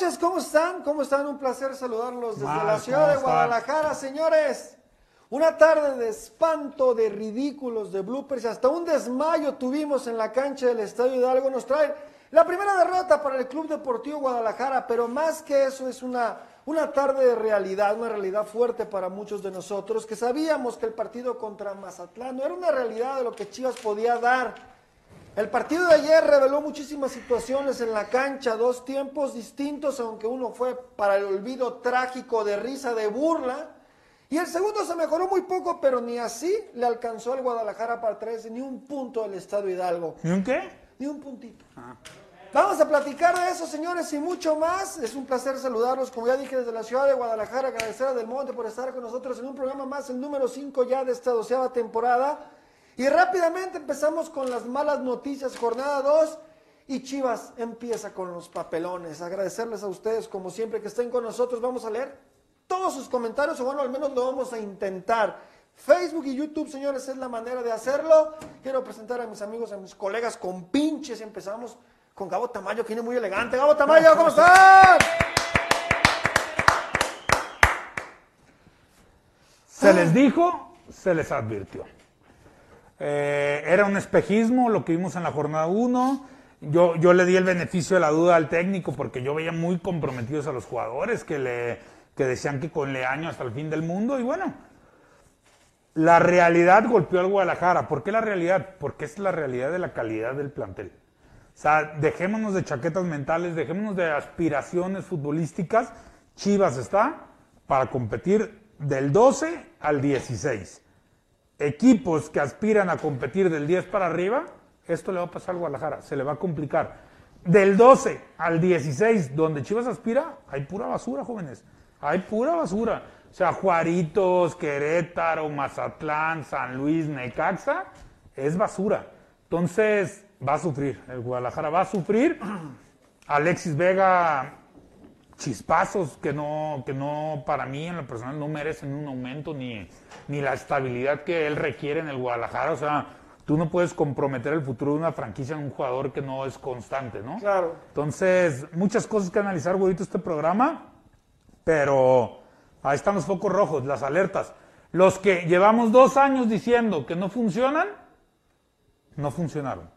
Noches, ¿cómo están? ¿Cómo están? Un placer saludarlos desde Mal, la ciudad ¿cómo de? Guadalajara, señores. Una tarde de espanto, de ridículos, de bloopers, hasta un desmayo tuvimos en la cancha del Estadio Hidalgo. Nos trae la primera derrota para el Club Deportivo Guadalajara, pero más que eso es una, una tarde de realidad, una realidad fuerte para muchos de nosotros, que sabíamos que el partido contra Mazatlán no era una realidad de lo que Chivas podía dar. El partido de ayer reveló muchísimas situaciones en la cancha, dos tiempos distintos, aunque uno fue para el olvido trágico de risa, de burla. Y el segundo se mejoró muy poco, pero ni así le alcanzó al Guadalajara para traerse ni un punto del Estadio Hidalgo. ¿Y un qué? Ni un puntito. Vamos a platicar de eso, señores, y mucho más. Es un placer saludarlos, como ya dije, desde la ciudad de Guadalajara, agradecer a Del Monte por estar con nosotros en un programa más, el número 5 ya de esta doceava temporada. Y rápidamente empezamos con las malas noticias, jornada 2. Y Chivas empieza con los papelones. Agradecerles a ustedes, como siempre, que estén con nosotros. Vamos a leer todos sus comentarios, o bueno, al menos lo vamos a intentar. Facebook y YouTube, señores, es la manera de hacerlo. Quiero presentar a mis amigos, a mis colegas con pinches. Empezamos con Gabo Tamayo, que viene muy elegante. Gabo Tamayo, ¿cómo estás? Se les dijo, se les advirtió. Eh, era un espejismo lo que vimos en la jornada 1. Yo, yo le di el beneficio de la duda al técnico porque yo veía muy comprometidos a los jugadores que, le, que decían que con Leaño hasta el fin del mundo. Y bueno, la realidad golpeó al Guadalajara. ¿Por qué la realidad? Porque es la realidad de la calidad del plantel. O sea, dejémonos de chaquetas mentales, dejémonos de aspiraciones futbolísticas. Chivas está para competir del 12 al 16. Equipos que aspiran a competir del 10 para arriba, esto le va a pasar al Guadalajara, se le va a complicar. Del 12 al 16, donde Chivas aspira, hay pura basura, jóvenes. Hay pura basura. O sea, Juaritos, Querétaro, Mazatlán, San Luis, Necaxa, es basura. Entonces, va a sufrir. El Guadalajara va a sufrir. Alexis Vega, chispazos que no, que no, para mí en lo personal no merecen un aumento ni, ni la estabilidad que él requiere en el Guadalajara. O sea, tú no puedes comprometer el futuro de una franquicia en un jugador que no es constante, ¿no? Claro. Entonces, muchas cosas que analizar, güeyito, este programa, pero ahí están los focos rojos, las alertas. Los que llevamos dos años diciendo que no funcionan, no funcionaron.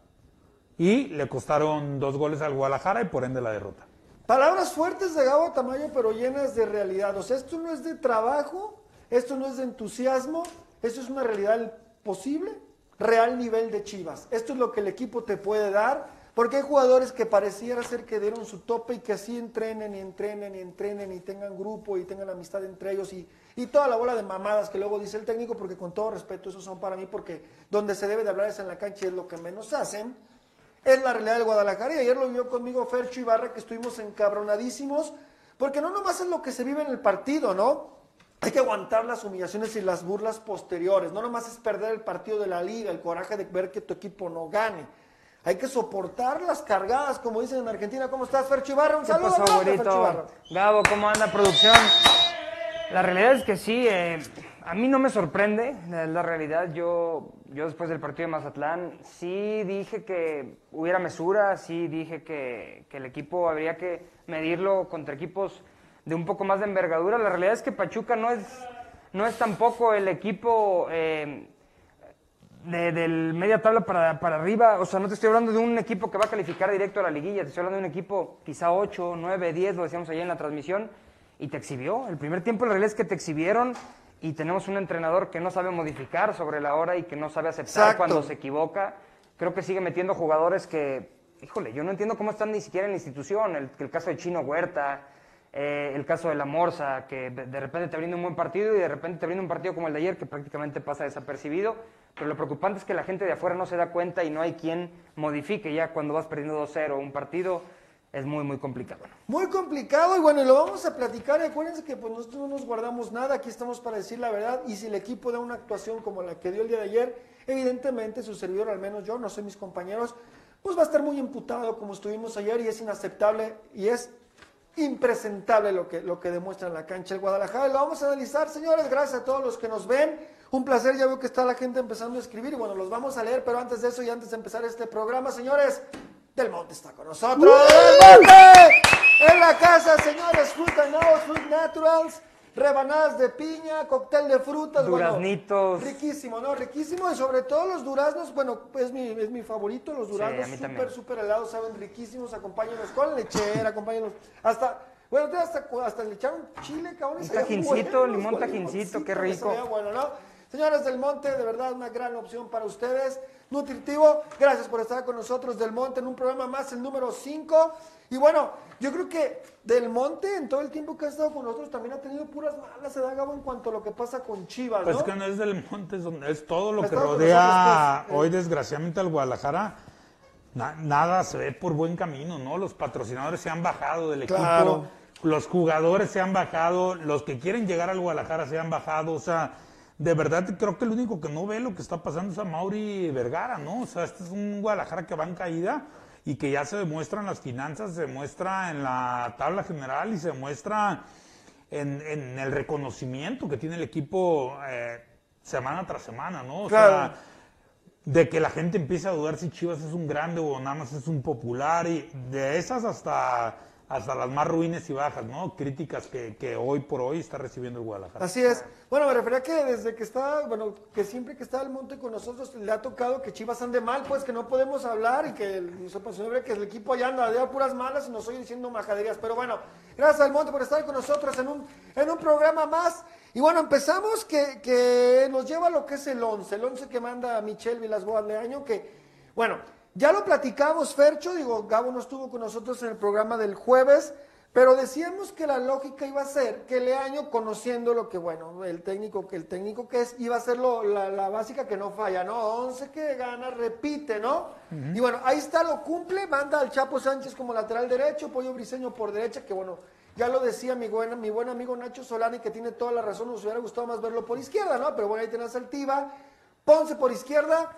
Y le costaron dos goles al Guadalajara y por ende la derrota. Palabras fuertes de Gabo Tamayo, pero llenas de realidad. O sea, esto no es de trabajo, esto no es de entusiasmo, esto es una realidad posible, real nivel de Chivas. Esto es lo que el equipo te puede dar, porque hay jugadores que pareciera ser que dieron su tope y que así entrenen y entrenen y entrenen y tengan grupo y tengan amistad entre ellos y, y toda la bola de mamadas que luego dice el técnico, porque con todo respeto, esos son para mí, porque donde se debe de hablar es en la cancha y es lo que menos hacen es la realidad del Guadalajara. Y ayer lo vio conmigo Fercho Ibarra, que estuvimos encabronadísimos, porque no nomás es lo que se vive en el partido, ¿no? Hay que aguantar las humillaciones y las burlas posteriores. No nomás es perder el partido de la liga, el coraje de ver que tu equipo no gane. Hay que soportar las cargadas, como dicen en Argentina. ¿Cómo estás, Fercho Ibarra? Un ¿Qué saludo. pasó, Fercho? Ibarra. Gabo, ¿cómo anda producción? La realidad es que sí, eh, a mí no me sorprende, la realidad. Yo, yo después del partido de Mazatlán sí dije que hubiera mesura, sí dije que, que el equipo habría que medirlo contra equipos de un poco más de envergadura. La realidad es que Pachuca no es, no es tampoco el equipo... eh, de- del media tabla para, para arriba, o sea, no te estoy hablando de un equipo que va a calificar directo a la liguilla, te estoy hablando de un equipo quizá 8, 9, 10, lo decíamos ayer en la transmisión, y te exhibió. El primer tiempo la realidad es que te exhibieron y tenemos un entrenador que no sabe modificar sobre la hora y que no sabe aceptar Exacto. cuando se equivoca. Creo que sigue metiendo jugadores que, híjole, yo no entiendo cómo están ni siquiera en la institución. El, el caso de Chino Huerta, eh, el caso de la Morsa, que de de repente te brinda un buen partido y de repente te brinda un partido como el de ayer que prácticamente pasa desapercibido. Pero lo preocupante es que la gente de afuera no se da cuenta y no hay quien modifique ya cuando vas perdiendo 2-0 un partido. Es muy, muy complicado. Muy complicado y bueno, y lo vamos a platicar. Acuérdense que pues nosotros no nos guardamos nada, aquí estamos para decir la verdad. Y si el equipo da una actuación como la que dio el día de ayer, evidentemente su servidor, al menos yo, no sé mis compañeros, pues va a estar muy imputado como estuvimos ayer y es inaceptable y es impresentable lo que, lo que demuestra en la cancha el Guadalajara. Lo vamos a analizar, señores, gracias a todos los que nos ven. Un placer, ya veo que está la gente empezando a escribir y bueno, los vamos a leer, pero antes de eso y antes de empezar este programa, señores, Del Monte está con nosotros. ¡Del Monte! En la casa, señores, Fruit and Now, Fruit Naturals, rebanadas de piña, cóctel de frutas. bueno, Duraznitos. riquísimo, ¿no? Riquísimo y sobre todo los duraznos, bueno, es mi, es mi favorito, los duraznos mí súper, súper helados, saben riquísimos, acompáñenos con lechera, acompáñenos hasta... Bueno, hasta, hasta le echaron chile, cabrón. Un tajincito, bueno, limón tajincito, qué rico. bueno. Señores del Monte, de verdad una gran opción para ustedes. Nutritivo, gracias por estar con nosotros del Monte en un programa más, el número 5. Y bueno, yo creo que del Monte en todo el tiempo que ha estado con nosotros también ha tenido puras malas, se da Gabo en cuanto a lo que pasa con Chivas, Pues ¿no? que no es del monte, es, donde- es todo lo Ha que rodea nosotros, pues, hoy eh. desgraciadamente al Guadalajara. Na- nada se ve por buen camino, ¿no? Los patrocinadores se han bajado del Claro. equipo, los jugadores se han bajado, los que quieren llegar al Guadalajara se han bajado, o sea, de verdad creo que el único que no ve lo que está pasando es a Mauri Vergara, ¿no? O sea, este es un Guadalajara que va en caída y que ya se demuestra en las finanzas, se demuestra en la tabla general y se demuestra en, en el reconocimiento que tiene el equipo eh, semana tras semana, ¿no? O Claro. sea, de que la gente empieza a dudar si Chivas es un grande o nada más es un popular y de esas hasta, hasta las más ruines y bajas, ¿no? Críticas que, que hoy por hoy está recibiendo el Guadalajara. Así es. Bueno, me refería que desde que está, bueno, que siempre que está el monte con nosotros le ha tocado que Chivas ande mal, pues que no podemos hablar y que nos apasiona que el equipo allá anda de puras malas y nos oye diciendo majaderías. Pero bueno, gracias al monte por estar con nosotros en un, en un programa más. Y bueno, empezamos que, que nos lleva a lo que es el 11, el 11 que manda Michelle Vilasboas Leaño, que, bueno, ya lo platicamos, Fercho, digo, Gabo no estuvo con nosotros en el programa del jueves, pero decíamos que la lógica iba a ser que Leaño, conociendo lo que, bueno, el técnico que el técnico que es, iba a ser lo- la, la básica que no falla, ¿no? 11 que gana, repite, ¿no? Y bueno, ahí está, lo cumple, manda al Chapo Sánchez como lateral derecho, Pollo Briseño por derecha, que bueno, ya lo decía mi buen, mi buen amigo Nacho Solani, que tiene toda la razón, nos hubiera gustado más verlo por izquierda, ¿no? Pero bueno, ahí tenés al Ponce por izquierda,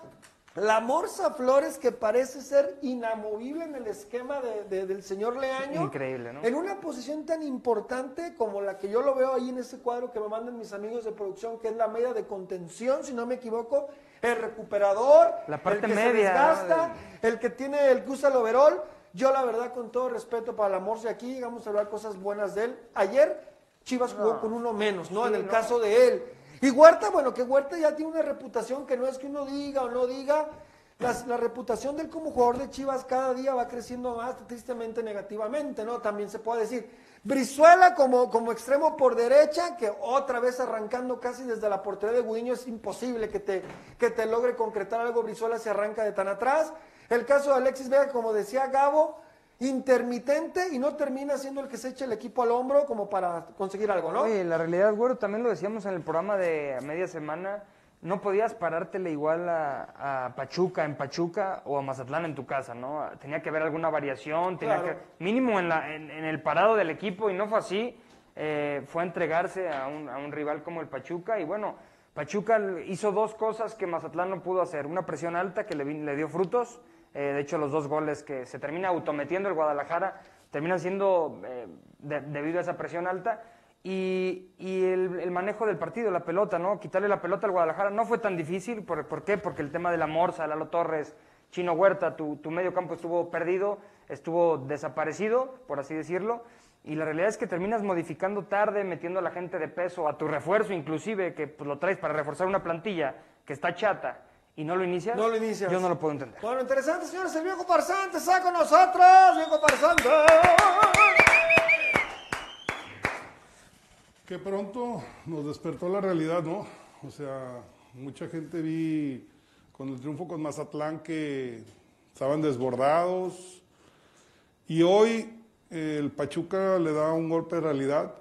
la Morsa Flores, que parece ser inamovible en el esquema de- de- del señor Leaño. Increíble, ¿no? En una posición tan importante como la que yo lo veo ahí en ese cuadro que me mandan mis amigos de producción, que es la media de contención, si no me equivoco, el recuperador, La parte el que media, se desgasta, ¿no? el que tiene el que usa el overall. Yo la verdad, con todo respeto para la Morsa, aquí vamos a hablar cosas buenas de él. Ayer Chivas jugó con uno menos, ¿no? en el caso de él. Y Huerta, bueno, que Huerta ya tiene una reputación que no es que uno diga o no diga. la reputación de él como jugador de Chivas cada día va creciendo más, tristemente negativamente, ¿no? También se puede decir. Brizuela como, como extremo por derecha, que otra vez arrancando casi desde la portería de Gudiño, es imposible que te, que te logre concretar algo. Brizuela se arranca de tan atrás. El caso de Alexis Vega, como decía Gabo, intermitente y no termina siendo el que se eche el equipo al hombro como para conseguir algo, ¿no? Oye, la realidad, güero, también lo decíamos en el programa de a media semana, no podías parártele igual a, a Pachuca en Pachuca o a Mazatlán en tu casa, ¿no? Tenía que haber alguna variación, tenía Claro. que, mínimo en, la, en, en el parado del equipo y no fue así, eh, fue a entregarse a un, a un rival como el Pachuca y bueno, Pachuca hizo dos cosas que Mazatlán no pudo hacer, una presión alta que le dio frutos, eh, de hecho los dos goles que se termina autometiendo el Guadalajara terminan siendo eh, de- debido a esa presión alta y, el manejo del partido, la pelota, ¿no? Quitarle la pelota al Guadalajara no fue tan difícil. ¿Por, por qué? Porque el tema de la Morsa, Lalo Torres, Chino Huerta, tu, tu medio campo estuvo perdido, estuvo desaparecido, por así decirlo. Y la realidad es que terminas modificando tarde, metiendo a la gente de peso, a tu refuerzo inclusive, que pues, lo traes para reforzar una plantilla que está chata y no lo inicias, No lo inicias. yo no lo puedo entender. Bueno, interesante, señores. El viejo farsante está con nosotros. Viejo farsante. Que pronto nos despertó la realidad, ¿no? O sea, mucha gente vi con el triunfo con Mazatlán que estaban desbordados. Y hoy eh, el Pachuca le da un golpe de realidad.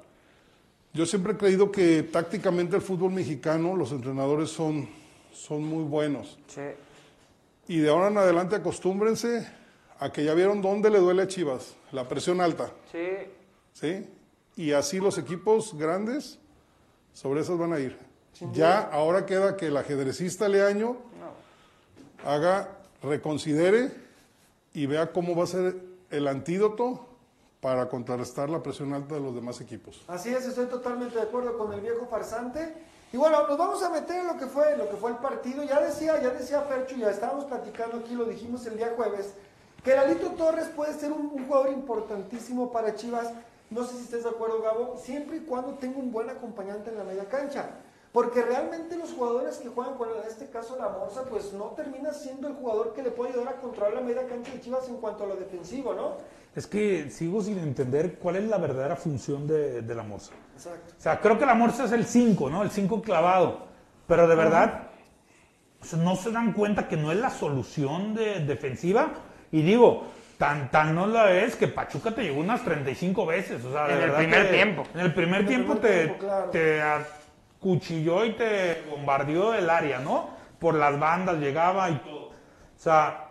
Yo siempre he creído que tácticamente el fútbol mexicano, los entrenadores son, son muy buenos. Sí. Y de ahora en adelante acostúmbrense a que ya vieron dónde le duele a Chivas, la presión alta. Sí. ¿sí? Y así los equipos grandes sobre esos van a ir. Ya ahora queda que el ajedrecista Leaño haga, reconsidere y vea cómo va a ser el antídoto para contrarrestar la presión alta de los demás equipos. Así es, estoy totalmente de acuerdo con el viejo farsante. Y bueno, nos vamos a meter en lo que fue, lo que fue el partido. Ya decía, ya decía Fercho, ya estábamos platicando aquí, lo dijimos el día jueves, que Lalito Torres puede ser un, un jugador importantísimo para Chivas. No sé si estés de acuerdo, Gabo, siempre y cuando tenga un buen acompañante en la media cancha. Porque realmente los jugadores que juegan con, en este caso, la Morsa, pues no termina siendo el jugador que le puede ayudar a controlar la media cancha de Chivas en cuanto a lo defensivo, ¿no? Es que sigo sin entender cuál es la verdadera función de, de la Morsa. Exacto. O sea, creo que la Morsa es el 5, ¿no? El 5 clavado. Pero de verdad, o sea, no se dan cuenta que no es la solución de, defensiva. Y digo, tan, tan no la es que Pachuca te llegó unas 35 veces. O sea, de En el primer que- tiempo. En el primer En el tiempo primer te, tiempo, claro. te acuchilló y te bombardeó el área, ¿no? Por las bandas llegaba y todo. O sea,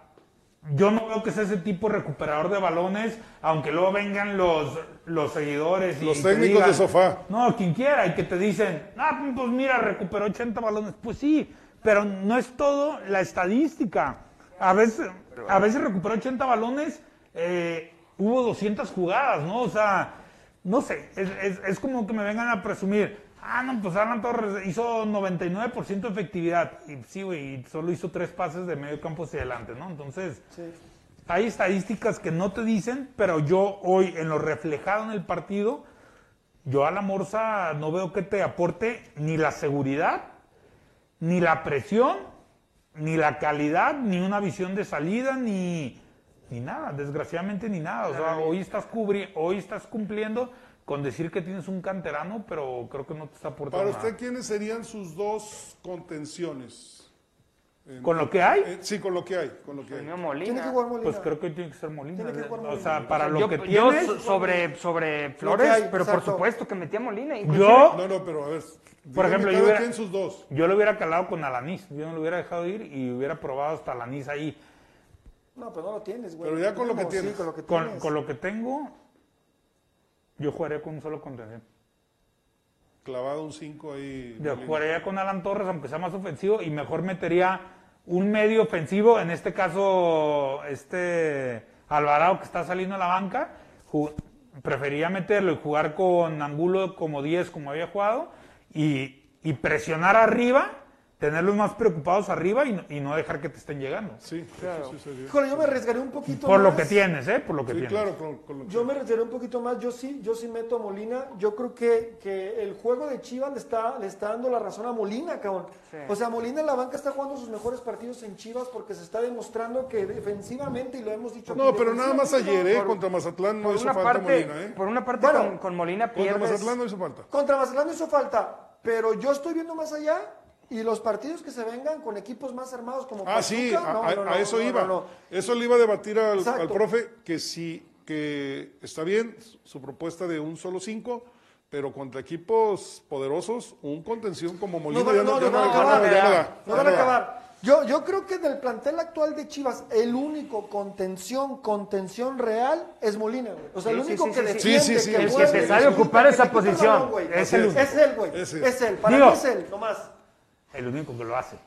yo no veo que sea ese tipo recuperador de balones, aunque luego vengan los, los seguidores y Los técnicos de sofá. No, quien quiera, y que te dicen, ah, pues mira, recuperó 80 balones. Pues sí, pero no es todo la estadística. A veces, a veces recuperó 80 balones, eh, hubo 200 jugadas, ¿no? O sea, no sé, es, es- es como que me vengan a presumir, ah, no, pues Alan Torres hizo 99% de efectividad. Y sí, güey, solo hizo tres pases de medio campo hacia adelante, ¿no? Entonces, hay estadísticas que no te dicen, pero yo hoy, en lo reflejado en el partido, yo a la Morsa no veo que te aporte ni la seguridad, ni la presión, ni la calidad, ni una visión de salida, ni, ni nada, desgraciadamente ni nada. O sea, hoy estás, cubri hoy estás cumpliendo con decir que tienes un canterano, pero creo que no te está aportando Para nada. usted, ¿quiénes serían sus dos contenciones? En- ¿Con lo que hay? eh, sí, con lo que hay, con lo que hay. Molina. Tiene que jugar Molina. Pues creo que hoy tiene que ser Molina. Tiene que jugar O Molina. sea, para lo yo, que yo tienes... so- sobre, sobre Flores, hay, pero por supuesto que metía Molina. inclusive- Yo, No, no, pero a ver. Por ejemplo, yo hubiera- sus dos. yo lo hubiera calado con Alanis. Yo no lo hubiera dejado ir y hubiera probado hasta Alanis ahí. No, pero no lo tienes, güey. Pero ya con lo que Sí, tienes. con lo que Con, tienes. con lo que tengo, yo jugaría con un solo contención. Clavado un 5 ahí. Yo jugaría con Alan Torres, aunque sea más ofensivo, y mejor metería un medio ofensivo, en este caso, este Alvarado que está saliendo a la banca. Preferiría meterlo y jugar con Angulo como 10, como había jugado, y, y presionar arriba, tenerlos más preocupados arriba y no, y no dejar que te estén llegando. Sí, eso sí sería. Híjole, yo me arriesgaré un poquito Por lo que tienes, ¿eh? Por lo que Sí, tienes. claro, con, con lo que Yo me retiré un poquito más, yo sí, yo sí meto a Molina. Yo creo que, que el juego de Chivas le está, le está dando la razón a Molina, cabrón. O sea, Molina en la banca está jugando sus mejores partidos en Chivas porque se está demostrando que defensivamente, y lo hemos dicho No, aquí, pero nada más ayer, ¿eh? por- Contra Mazatlán no hizo falta parte, Molina, ¿eh? por una parte Bueno, con, con Molina Contra pierdes. Mazatlán no hizo falta. Contra Mazatlán no hizo falta, pero yo estoy viendo más allá y los partidos que se vengan con equipos más armados como Ah, sí, Pachuca, a, no, a- no, no, a eso no, iba. no. Eso le iba a debatir al, al profe que sí, que está bien su propuesta de un solo 5, pero contra equipos poderosos, un contención como Molina No, ya no, ya acabar, no van no a acabar. Yo, yo creo que del plantel actual de Chivas, el único contención, contención real es Molina, güey. O sea, el sí, único sí, que sí, defiende, Sí, sí, sí. que El sabe ocupar esa posición. Es. Es él, güey. Es él. Para Digo- mí es él, nomás. El único que lo hace.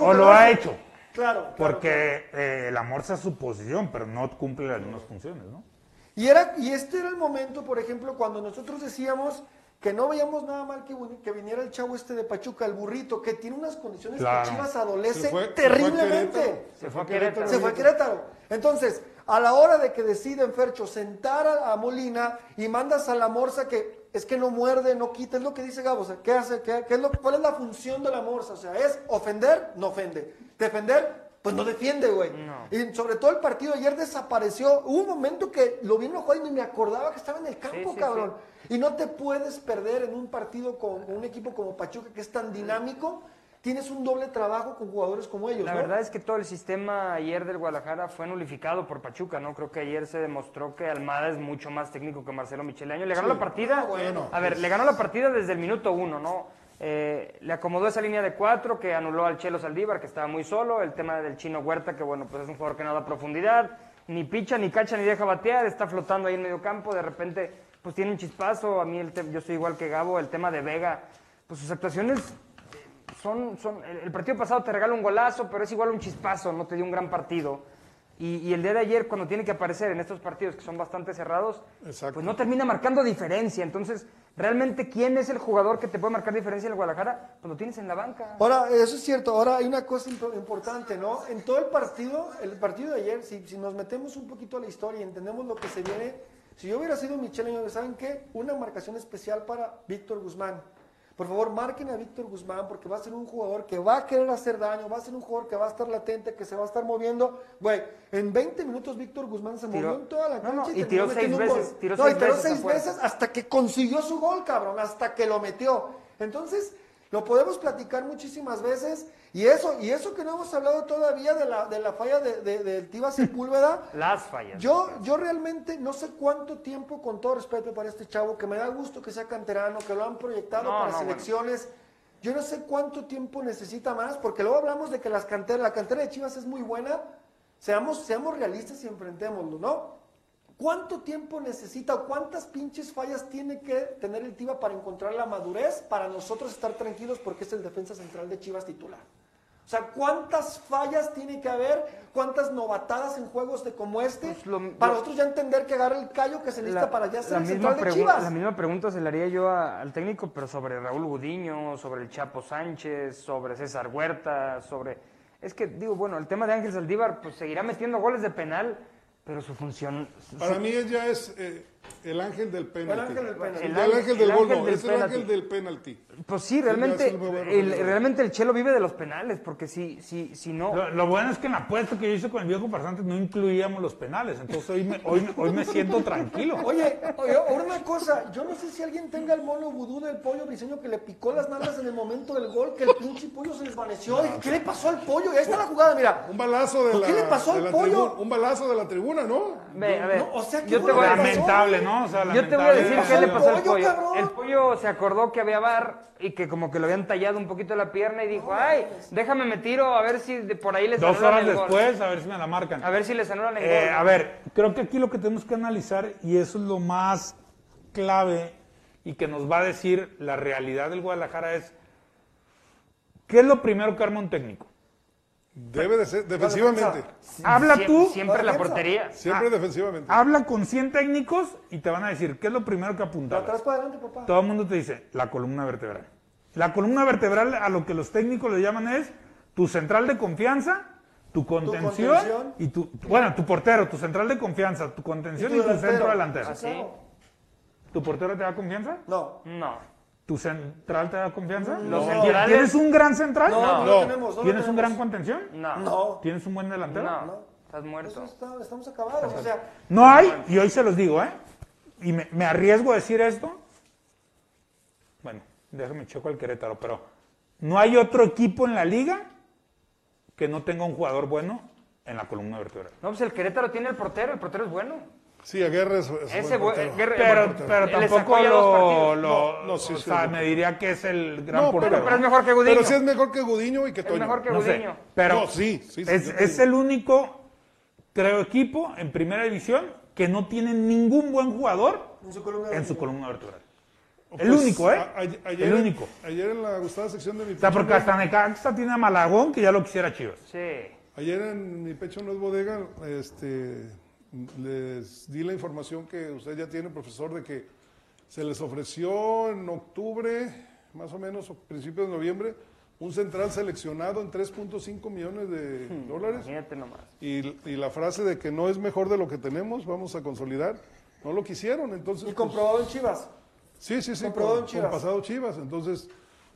O, lo ha hecho. Claro. claro, claro. Porque eh, el amor es su posición, pero no cumple las mismas funciones, ¿no? Y, era, y este era el momento, por ejemplo, cuando nosotros decíamos que no veíamos nada mal que, que viniera el chavo este de Pachuca, el burrito, que tiene unas condiciones Claro. que Chivas adolece Se fue- se terriblemente. Se fue a Querétaro. Se fue a Querétaro. Entonces, a la hora de que deciden Fercho sentar a, a Molina y mandas a la Morsa que es que no muerde, no quita, es lo que dice Gabo, o sea, ¿qué hace? ¿Qué, qué es lo, ¿Cuál es la función de la morsa? O sea, es ofender, no ofende, defender, pues no defiende, güey. Y sobre todo el partido ayer desapareció, hubo un momento que lo vi enojado y ni me acordaba que estaba en el campo, sí, cabrón. Y no te puedes perder en un partido con, con un equipo como Pachuca que es tan dinámico, tienes un doble trabajo con jugadores como ellos, La ¿no? verdad es que todo el sistema ayer del Guadalajara fue nulificado por Pachuca, ¿no? Creo que ayer se demostró que Almada es mucho más técnico que Marcelo Micheleaño. Le ganó la partida. Ah, bueno, a ver, le ganó la partida desde el minuto uno, ¿no? Eh, le acomodó esa línea de cuatro que anuló al Chelo Saldívar, que estaba muy solo. El tema del Chino Huerta, que bueno, pues es un jugador que no da profundidad. Ni picha, ni cacha, ni deja batear. Está flotando ahí en medio campo. De repente, pues tiene un chispazo. A mí, el yo soy igual que Gabo. El tema de Vega, pues sus actuaciones son, son, el, el partido pasado te regala un golazo, pero es igual un chispazo, no te dio un gran partido. Y, y el día de ayer, cuando tiene que aparecer en estos partidos que son bastante cerrados, Exacto. pues no termina marcando diferencia. Entonces, ¿realmente quién es el jugador que te puede marcar diferencia en el Guadalajara? Pues lo tienes en la banca. Ahora, eso es cierto. Ahora hay una cosa impo- importante, ¿no? En todo el partido, el partido de ayer, si, si nos metemos un poquito a la historia y entendemos lo que se viene, si yo hubiera sido Michelle, ¿saben qué? Una marcación especial para Víctor Guzmán. Por favor, marquen a Víctor Guzmán porque va a ser un jugador que va a querer hacer daño, va a ser un jugador que va a estar latente, que se va a estar moviendo. Güey, en 20 minutos Víctor Guzmán se Tiró- movió en toda la no, cancha no, y tiró seis veces, tiró no, seis y tiró veces seis veces hasta que consiguió su gol, cabrón, hasta que lo metió. Entonces, lo podemos platicar muchísimas veces. Y eso, y eso que no hemos hablado todavía de la, de la falla de, de, del Tiva Sepúlveda. Las fallas. Yo, yo realmente no sé cuánto tiempo, con todo respeto para este chavo, que me da gusto que sea canterano, que lo han proyectado No, para no, selecciones. Yo no sé cuánto tiempo necesita más, porque luego hablamos de que las canteras, la cantera de Chivas es muy buena. Seamos, seamos realistas y enfrentémoslo, ¿no? ¿Cuánto tiempo necesita o cuántas pinches fallas tiene que tener el Tiva para encontrar la madurez para nosotros estar tranquilos porque es el defensa central de Chivas titular? O sea, ¿cuántas fallas tiene que haber? ¿Cuántas novatadas en juegos de como este? Pues lo- para lo- nosotros ya entender que agarra el callo que se necesita para ya ser el central de Chivas. la misma pregunta se la haría yo a- al técnico, pero sobre Raúl Gudiño, sobre el Chapo Sánchez, sobre César Huerta, sobre... Es que, digo, bueno, el tema de Ángel Saldívar, pues seguirá metiendo goles de penal, pero su función... su- Para mí ya es eh, el ángel del penalti. El ángel del penalti. El, El ángel- ángel del el gol, es el ángel del penalti. Pues sí, realmente, el realmente el Chelo vive de los penales, porque si, si, si no... Lo, lo bueno es que en la apuesta que yo hice con el viejo farsante no incluíamos los penales, entonces hoy me, hoy, hoy me siento tranquilo. Oye, oye, ahora una cosa, yo no sé si alguien tenga el mono vudú del pollo briseño que le picó las nalgas en el momento del gol, que el pinche pollo se desvaneció. ¿Qué le pasó al pollo? Y ahí está la jugada, mira. Un balazo de ¿Por la, qué le pasó al pollo? tribuna. Un balazo de la tribuna, ¿no? Ve, a ver, No, o sea, ¿qué yo te voy a? Lamentable, ¿no? O sea, Yo te voy a decir lamentable. qué le pasó al pollo, pollo. cabrón? El pollo se acordó que había bar y que como que lo habían tallado un poquito la pierna y dijo, ay, déjame me tiro a ver si de por ahí les Dos horas el gol". después, a ver si me la marcan. A ver si les anulan el Eh, gol. a ver, creo que aquí lo que tenemos que analizar, y eso es lo más clave y que nos va a decir la realidad del Guadalajara, es ¿qué es lo primero que arma un técnico? Debe de ser defensivamente. Habla Sie- tú, Siempre La portería. Siempre defensivamente. habla con 100 técnicos y te van a decir, ¿qué es lo primero que De apuntar? atrás para adelante, papá. Todo el mundo te dice, la columna vertebral. La columna vertebral a lo que los técnicos le llaman es tu central de confianza, tu contención, contención. y tu, bueno, tu portero, tu central de confianza, tu contención y tu, centro delantero. Así. ¿Tu portero te da confianza? No. No. ¿Tu central te da confianza? Los ¿Tienes- centrales- ¿Tienes un gran central? No, no, No. tenemos. No lo ¿Tienes un gran contención? No. No. ¿Tienes un buen delantero? No. No. Estás muerto. está- estamos acabados. O sea, No hay, y hoy se los digo, ¿eh? Y me, me arriesgo a decir esto. Bueno, déjame checo al Querétaro, pero no hay otro equipo en la liga que no tenga un jugador bueno en la columna vertebral. No, pues el Querétaro tiene el portero, el portero es bueno. Sí, Aguerre es, es Ese buen bu- portero. Guerre- Pero, pero tampoco lo, partidos. lo- No, no, sí, o sí, sea, sí. me diría que es el gran No, portero. Pero es mejor que Gudiño. Pero sí es mejor que Gudiño y que Es Toño. mejor que No sé, Gudiño. pero No, sí, es, es el único, creo, equipo en primera división que no tiene ningún buen jugador en su columna en su columna vertebral. Pues, el único, ¿eh? a- a- ayer, el único. Ayer en la gustada sección de mi O sea, pecho porque hasta Necaxa tiene a Malagón que ya lo quisiera Chivas. Sí. Ayer en mi pecho no es bodega, este, les di la información que usted ya tiene, profesor, de que se les ofreció en octubre, más o menos, o principios de noviembre, un central seleccionado en 3.5 millones de dólares. Imagínate nomás. Y, y la frase de que no es mejor de lo que tenemos, vamos a consolidar, no lo quisieron, entonces... Y pues, comprobado en Chivas. Sí, sí, sí, Comprobado con, en Chivas. con pasado Chivas. Entonces,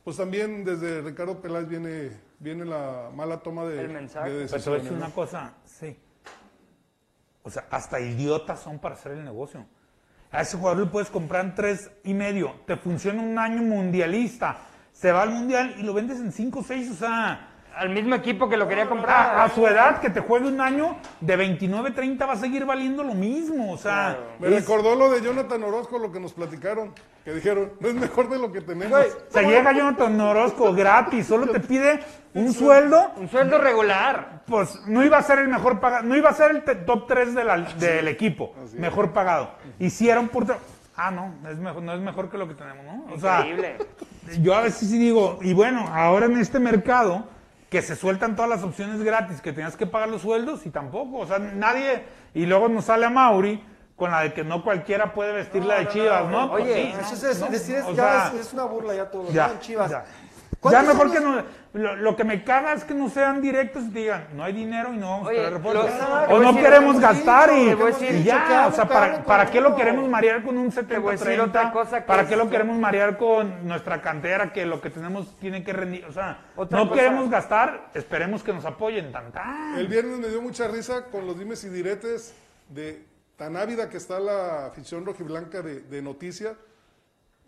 pues también desde Ricardo Peláez viene, viene la mala toma de, El mensaje. de Pero decisiones. decir ¿no? una cosa. O sea, hasta idiotas son para hacer el negocio. A ese jugador le puedes comprar en tres y medio, te funciona un año mundialista, se va al mundial y lo vendes en cinco o seis, o sea, Al mismo equipo que lo quería comprar. a su edad que te juegue un año de 29, 30 va a seguir valiendo lo mismo, o sea, Me es- recordó lo de Jonathan Orozco, lo que nos platicaron, que dijeron, no es mejor de lo que tenemos. Güey, se llega Jonathan Orozco gratis, solo te pide un sueldo Un sueldo regular. pues no iba a ser el mejor pagado, no iba a ser el top 3 del equipo, mejor pagado. Hicieron por... Ah, no, es mejor, no es mejor que lo que tenemos, ¿no? O sea, Increíble. yo a veces sí digo, y bueno, ahora en este mercado, que se sueltan todas las opciones gratis, que tenías que pagar los sueldos y tampoco, o sea, nadie, y luego nos sale a Mauri con la de que no cualquiera puede vestir la de Chivas, ¿no? Pues Oye, sí, Eso es, no, es- no, decir, es- o ya sea, es, es una burla ya todo. ya, ¿no? Chivas. ya. Ya ¿Cuántos mejor que no. Lo, lo que me caga es que no sean directos y te digan, no hay dinero y no vamos Oye, a traer refuerzos. lo- te O no queremos gastar y, ya. que O sea, ¿para, ¿para qué lo queremos marear con un 70 voy a decir otra cosa que ¿Para es- qué lo queremos marear con nuestra cantera que lo que tenemos tiene que rendir? O sea, Otra no cosa- queremos gastar, esperemos que nos apoyen. Tan, tan. El viernes me dio mucha risa con los dimes y diretes de tan ávida que está la afición rojiblanca de, de noticia.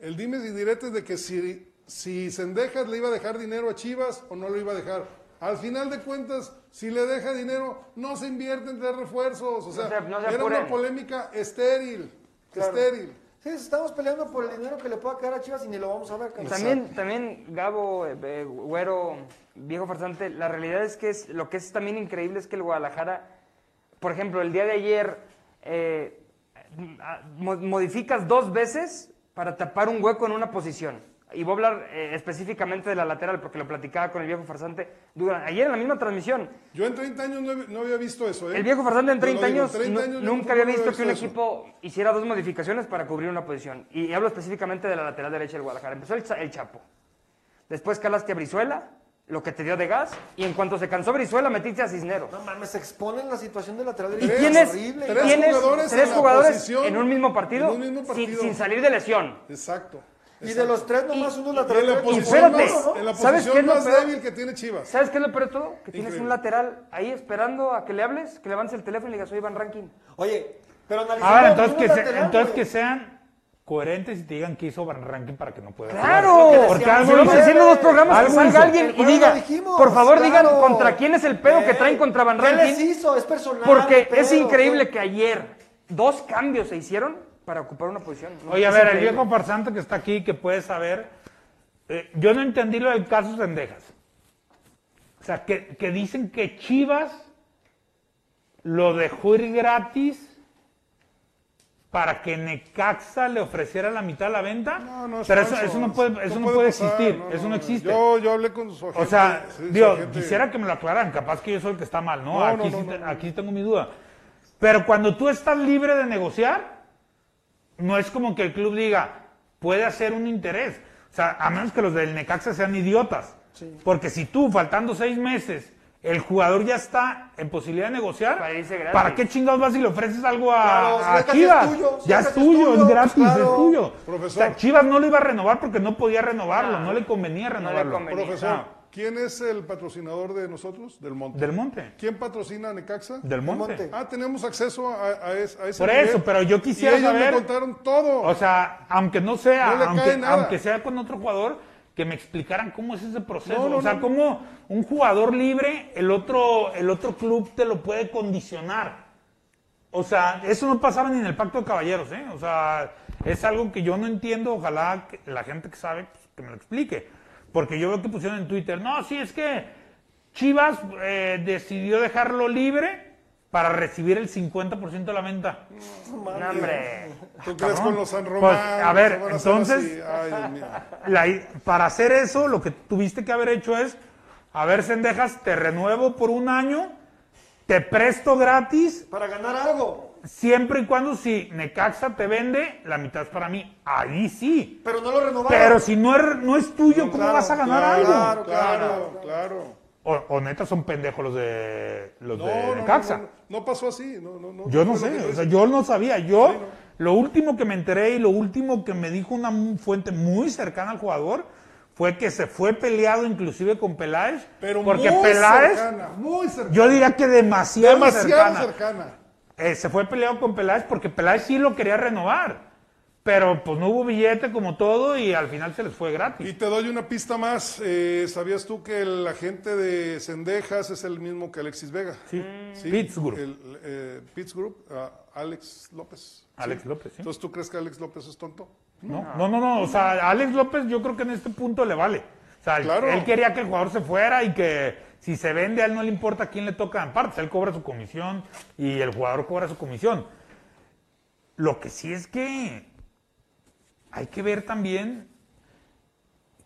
El dimes y diretes de que si, si Sendejas le iba a dejar dinero a Chivas o no lo iba a dejar. Al final de cuentas, si le deja dinero, no se invierte en traer refuerzos. O sea, se- no se era apuren. una polémica estéril. Claro. Estéril. Sí, estamos peleando por el dinero que le pueda caer a Chivas y ni lo vamos a ver. También, también Gabo, eh, eh, Güero, viejo farsante, la realidad es que es, lo que es también increíble es que el Guadalajara, por ejemplo, el día de ayer, eh, mo- modificas dos veces para tapar un hueco en una posición. Y voy a hablar eh, específicamente de la lateral porque lo platicaba con el viejo farsante ayer en la misma transmisión. Yo en 30 años no, había visto eso. ¿eh? El viejo farsante en Yo lo 30 digo, años, 30 nu- años yo nunca había había visto que un eso. equipo hiciera dos modificaciones para cubrir una posición. Y hablo específicamente de la lateral derecha del Guadalajara. Empezó el, el Chapo. Después calaste a Brizuela, lo que te dio de gas. Y en cuanto se cansó Brizuela, metiste a Cisneros. No mames, se exponen la situación de lateral Y derecho. tienes, horrible. tres tienes jugadores tres en la jugadores posición, en un mismo partido, en un mismo sin- partido. Sin, salir de lesión. Exacto. Y de los tres, nomás uno lateral en la posición, espérate, más, en la ¿sabes qué posición es lo más peor? débil que tiene Chivas. ¿Sabes qué es lo peor de todo? Que tienes Increíble. un lateral ahí esperando a que le hables, que levantes el teléfono y le digas, soy Iván Ranking. Oye, pero analizamos. Ahora, entonces, que, se- lateral, entonces güey. que sean coherentes y te digan que hizo Van Ranking para que no pueda. ¡Claro! Porque algo hizo. haciendo dos programas que salga hizo. alguien y diga, dijimos, por favor digan contra quién es el pedo que traen contra Van ¿Qué les Ranking. hizo? Es personal. Porque es increíble ¿qué? que ayer dos cambios se hicieron para ocupar una posición. Oye, a ver, el viejo farsante que está aquí, que puede saber, eh, yo no entendí lo del caso Sendejas. O sea, que, que dicen que Chivas lo dejó ir gratis para que Necaxa le ofreciera la mitad de la venta. No, no es Pero eso, no puede, eso no puede existir, no, eso no no. existe. Yo, yo hablé con su agente. O sea, sí, su digo, agente. quisiera que me lo aclararan, capaz que yo soy el que está mal, ¿no? No, aquí, no, sí no, te- no, no. aquí tengo mi duda. Pero cuando tú estás libre de negociar, no es como que el club diga, puede hacer un interés. O sea, a menos que los del Necaxa sean idiotas. Porque si tú, faltando seis meses, el jugador ya está en posibilidad de negociar, Para irse gratis. ¿para qué chingados vas y le ofreces algo a, Claro, a si casi Chivas? es tuyo, si ya es es tuyo, es, gratis, claro. es tuyo. Profesor. O sea, Chivas no lo iba a renovar porque no podía renovarlo, no, le convenía le renovarlo. convenía. Profesor, ¿quién es el patrocinador de nosotros? Del Monte. Del Monte. ¿Quién patrocina a Necaxa? Del monte. Monte. Ah, tenemos acceso a, a es- a ese Por nivel. eso, pero yo quisiera y ellos saber- me contaron todo. O sea, aunque no sea, No aunque, sea con otro jugador, que me explicaran cómo es ese proceso. No, no, o sea, no. cómo un jugador libre, el otro, el otro club te lo puede condicionar. O sea, eso no pasaba ni en el pacto de caballeros, ¿eh? O sea, es algo que yo no entiendo. Ojalá que la gente que sabe, pues, que me lo explique. Porque yo veo que pusieron en Twitter, no, sí, es que Chivas eh, decidió dejarlo libre para recibir el 50% de la venta. No, hombre. ¿Tú crees cabrón. con los San Pues, Román? a ver, entonces-? Ay. La- para hacer eso, lo que tuviste que haber hecho es, a ver, Sendejas, te renuevo por un año, te presto gratis, Para ganar algo. Siempre y cuando si Necaxa te vende, la mitad es para mí. Ahí sí. Pero no lo renovaron. Pero si no es, no es tuyo, ¿cómo claro, vas a ganar Claro, algo? Claro, claro, claro. O, o neta son pendejos los de, los No, de no, no, Necaxa. no, no pasó así. No, no, no, Yo no sé, o sea, yo no sabía. Yo, Lo último que me enteré y lo último que me dijo una fuente muy cercana al jugador fue que se fue peleado inclusive con Peláez. Pero porque muy Peláez, cercana, muy cercana. yo diría que demasiado, demasiado cercana. cercana. Eh, se fue peleado con Peláez porque Peláez sí lo quería renovar. Pero pues no hubo billete como todo y al final se les fue Y gratis. te doy una pista más. Eh, ¿Sabías tú que el agente de Cendejas es el mismo que Alexis Vega? Sí. Pitts Group. El, eh, Pitts Group, ah, Alex López. Alex López, sí. Entonces, ¿tú crees que Alex López es tonto? No, no, no, no, o sea, Alex López yo creo que en este punto le vale. O sea, Claro. él quería que el jugador se fuera y que si se vende a él no le importa a quién le toca en partes, él cobra su comisión y el jugador cobra su comisión. Lo que sí es que hay que ver también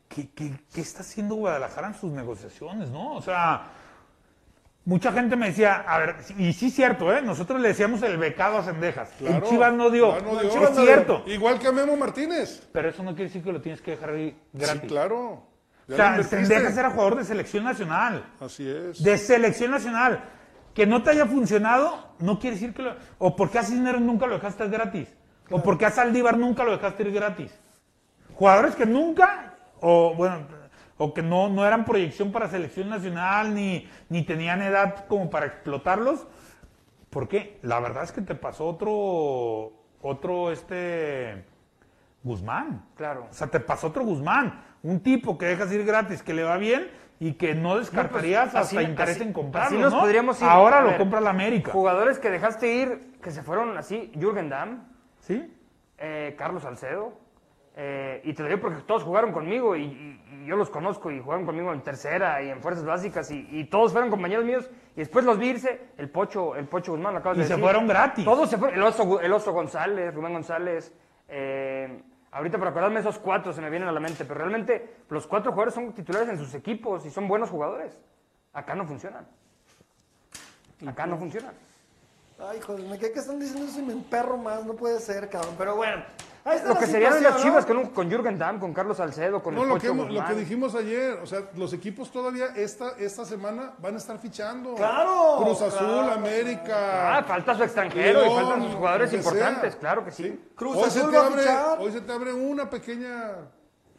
qué, qué- qué está haciendo Guadalajara en sus negociaciones, ¿no? O sea, mucha gente me decía, a ver, y sí es cierto, ¿eh? Nosotros le decíamos el becado a Cendejas. el Claro. Chivas no dio. Chivas no dio. Chivas cierto. Igual que a Memo Martínez. Pero eso no quiere decir que lo tienes que dejar ahí gratis. Sí, claro. O sea. Sendejas era jugador de selección nacional. Así es. De selección nacional. Que no te haya funcionado, no quiere decir que lo... O porque a Cisneros nunca lo dejaste gratis. O porque a Saldívar nunca lo dejaste ir gratis. Jugadores que nunca, o bueno, o que no, no eran proyección para selección nacional, ni, ni tenían edad como para explotarlos. ¿Por qué? La verdad es que te pasó otro, otro, este, Guzmán. Claro. O sea, te pasó otro Guzmán. Un tipo que dejas ir gratis, que le va bien y que no descartarías pues, así- hasta interés así- en comprarlo, así nos ¿no? podríamos ir. Ahora lo compra la América. Jugadores que dejaste ir, que se fueron así, Jürgen Damm, ¿Sí? eh, Carlos Salcedo, eh, y te lo digo porque todos jugaron conmigo y, y- y yo los conozco y jugaron conmigo en tercera y en fuerzas básicas y, y todos fueron compañeros míos y después los vi irse, el Pocho, el Pocho Guzmán, lo acabas Y de se decir. fueron gratis. Todos se fueron, el Oso, el Oso González, Rubén González, eh, ahorita para acordarme esos cuatro se me vienen a la mente, pero realmente los cuatro jugadores son titulares en sus equipos y son buenos jugadores. Acá no funcionan. Acá no funcionan. Ay, joder, me quedé que están diciendo eso y me emperro más, no puede ser, cabrón. Pero bueno, Lo que serían las chivas ¿no? con, un- con Jürgen Damm, con Carlos Salcedo, con No, el lo Pocho que, lo que dijimos ayer, o sea, los equipos todavía esta, esta semana van a estar fichando. Claro, Cruz Azul, claro. América. Ah, falta su extranjero y faltan sus jugadores importantes, sea. claro que sí. Cruz hoy, se Azul te va a abre, fichar. hoy se te abre una pequeña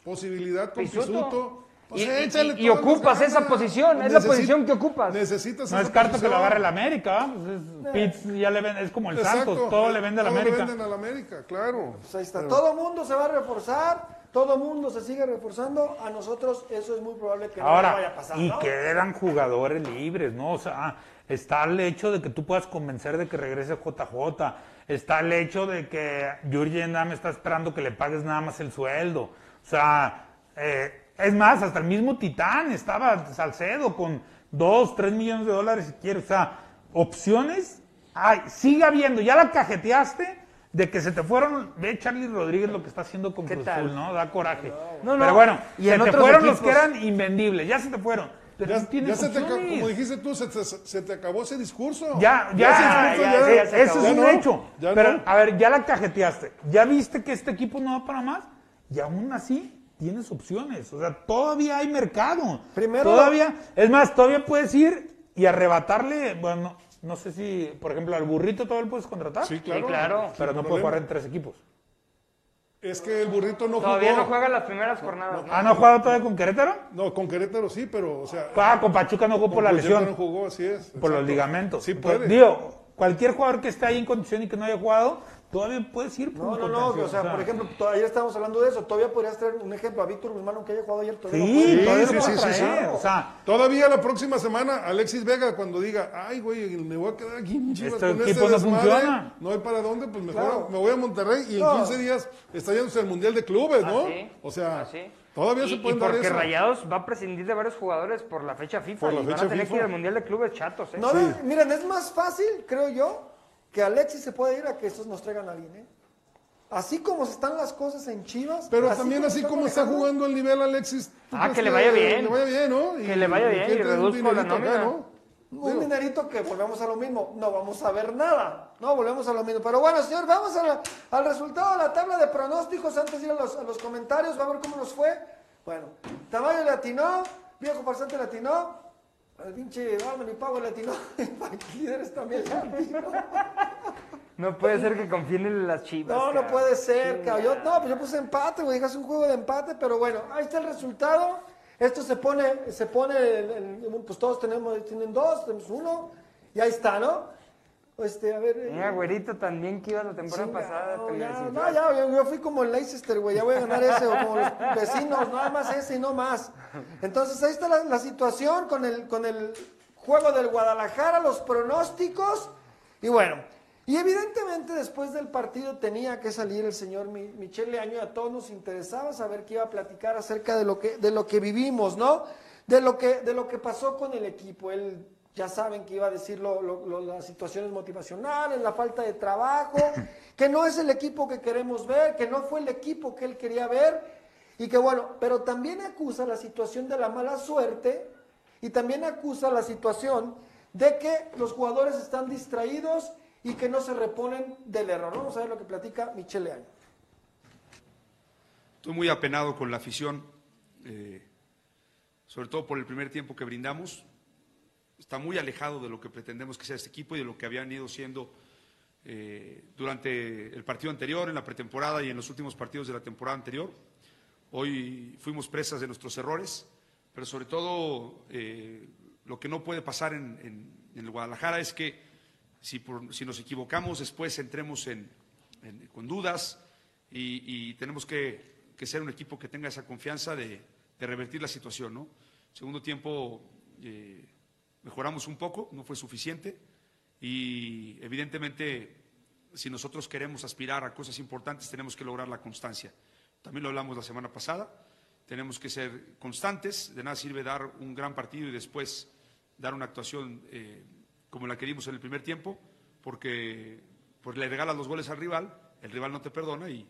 posibilidad con Pisuto. Pisuto. Pues Y- échale ocupas esa posición, es la posición que ocupas. Necesitas No descarto que lo agarre la América. Pues es, Pitts ya le ven, es como el Exacto. Santos, todo le vende a la Todo América. le venden a la América, claro. Pues ahí está. Todo mundo se va a reforzar, todo mundo se sigue reforzando. A nosotros eso es muy probable que no nos vaya a Ahora, pasar. y ¿no? quedan jugadores libres, ¿no? O sea, está el hecho de que tú puedas convencer de que regrese JJ, está el hecho de que Jurgen Damm está esperando que le pagues nada más el sueldo. O sea, eh, es más, hasta el mismo Titán estaba Salcedo con 2, 3 millones de dólares si quiere. O sea, opciones hay, sigue habiendo. Ya la cajeteaste de que se te fueron. Ve Charlie Rodríguez lo que está haciendo con ¿Qué Cruz? Azul, ¿no? Da coraje. No, no, Pero bueno, y se te fueron los que eran invendibles, ya se te fueron. Pero Ya, no tienes ya se te, como dijiste tú, se te, se te acabó ese discurso. Ya, ya, ese ya, discurso ya, ya se eso es un no, hecho. Pero, no. a ver, ya la cajeteaste. ¿Ya viste que este equipo no va para más? Y aún así tienes opciones. O sea, todavía hay mercado. Primero- Todavía, es más, todavía puedes ir y arrebatarle, bueno, no sé si, por ejemplo, al burrito todavía lo puedes contratar. Sí, claro. Sí, claro. Pero no puede jugar en tres equipos. Es que el burrito no Todavía jugó. no juega las primeras jornadas. ¿no? ¿Ah, no ha jugado todavía con Querétaro? No, con Querétaro sí, pero, o sea. Ah, con Pachuca no jugó por la con Pachuca lesión. no jugó, así es. por los ligamentos. Sí Entonces, puede. Digo, cualquier jugador que esté ahí en condición y que no haya jugado, todavía puedes ir por No, un no, no, o sea, por ejemplo, ayer estábamos hablando de eso. Todavía podrías traer un ejemplo a Víctor Guzmán, aunque haya jugado ayer. Todavía Sí, lo puedes- todavía sí, sí, sí, sí. O sea, Todavía la próxima semana, Alexis Vega, cuando diga, ay, güey, me voy a quedar aquí en Chivas Este con equipo este no desmadre, funciona. no hay para dónde, pues mejor Claro. me voy a Monterrey y en No. 15 días está yéndose al Mundial de Clubes, ¿no? Así, O sea, así. todavía y, se y pueden dar porque eso. Rayados va a prescindir de varios jugadores por la fecha FIFA Por la y van fecha a tener que FIFA. ir al Mundial de Clubes chatos, ¿eh? No, no, miren, es más fácil, creo yo, que Alexis se puede ir a que estos nos traigan a alguien, ¿eh? Así como están las cosas en Chivas. Pero también así como está jugando el nivel Alexis. ¿tú Ah, que le vaya bien. Le vaya bien, ¿no? Que le vaya bien y un reduzco la dinerito acá, nómina. ¿no? Un dinerito que volvemos a lo mismo, no vamos a ver nada, no volvemos a lo mismo. Pero bueno, señor, vamos a la- al resultado de la tabla de pronósticos antes de ir a los, a los comentarios, va a ver cómo nos fue. Bueno, Tamayo latinó, viejo farsante latinó, el pinche Pavo latinó, líderes también. No puede ser que confíen en las chivas. No, no puede ser, cabrón. Yo, no, pues yo puse empate, güey. Dije, es un juego de empate, pero bueno, ahí está el resultado. Esto se pone, se pone, pues todos tenemos, tienen dos, tenemos uno, y ahí está, ¿no? Este, a ver. eh, Mira, güerito también que iba la temporada pasada. te ya, no, ya, yo, yo fui como el Leicester, güey, ya voy a ganar ese, o como los vecinos, nada más ese y no más. Entonces ahí está la, la situación con el, con el juego del Guadalajara, los pronósticos, y bueno, y evidentemente después del partido tenía que salir el señor Mi- Michel Leaño, y a todos nos interesaba saber qué iba a platicar acerca de lo que, de lo que vivimos, ¿no? De lo que, de lo que pasó con el equipo, él ya saben que iba a decir lo- lo- lo- las situaciones motivacionales, la falta de trabajo, que no es el equipo que queremos ver, que no fue el equipo que él quería ver, y que bueno, pero también acusa la situación de la mala suerte y también acusa la situación de que los jugadores están distraídos y que no se reponen del error. Vamos a ver lo que platica Michele Año. Estoy muy apenado con la afición, eh, sobre todo por el primer tiempo que brindamos. Está muy alejado de lo que pretendemos que sea este equipo y de lo que habían ido siendo eh, durante el partido anterior, en la pretemporada y en los últimos partidos de la temporada anterior. Hoy fuimos presas de nuestros errores, pero sobre todo eh, lo que no puede pasar en, en- en el Guadalajara es que si, por- si nos equivocamos después entremos en, con dudas y, y tenemos que, que ser un equipo que tenga esa confianza de, de revertir la situación. ¿no? Segundo tiempo eh, mejoramos un poco, no fue suficiente. Y evidentemente si nosotros queremos aspirar a cosas importantes tenemos que lograr la constancia. También lo hablamos la semana pasada, tenemos que ser constantes, de nada sirve dar un gran partido y después dar una actuación eh, como la que dimos en el primer tiempo, porque pues, le regalas los goles al rival, el rival no te perdona y,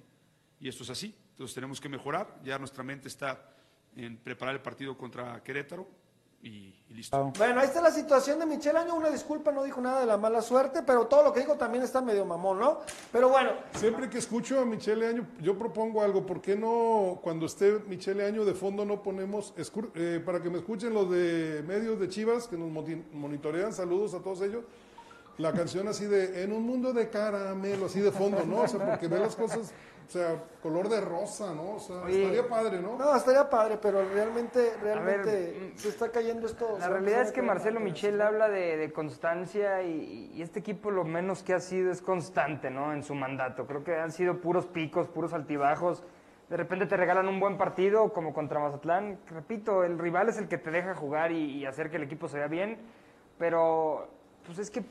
y esto es así. Entonces tenemos que mejorar, ya nuestra mente está en preparar el partido contra Querétaro y, y listo. Bueno, ahí está la situación de Michel Año. Una disculpa, no dijo nada de la mala suerte, pero todo lo que dijo también está medio mamón, ¿no? Pero bueno, Siempre que escucho a Michele Año, yo propongo algo. ¿Por qué no, cuando esté Michele Año de fondo, no ponemos, eh, para que me escuchen los de medios de Chivas, que nos monitorean, saludos a todos ellos, la canción así de, en un mundo de caramelo, así de fondo, ¿no? O sea, porque ve las cosas, o sea, color de rosa, ¿no? O sea, Oye. estaría padre, ¿no? no, estaría padre, pero realmente, realmente ver, se está cayendo esto. La realidad es que Marcelo. Michel habla de, de constancia y, y este equipo lo menos que ha sido es constante ¿no? en su mandato. Creo que han sido puros picos, puros altibajos. De repente te regalan un buen partido como contra Mazatlán. Repito, el rival es el que te deja jugar y, y hacer que el equipo se vea bien, pero pues es que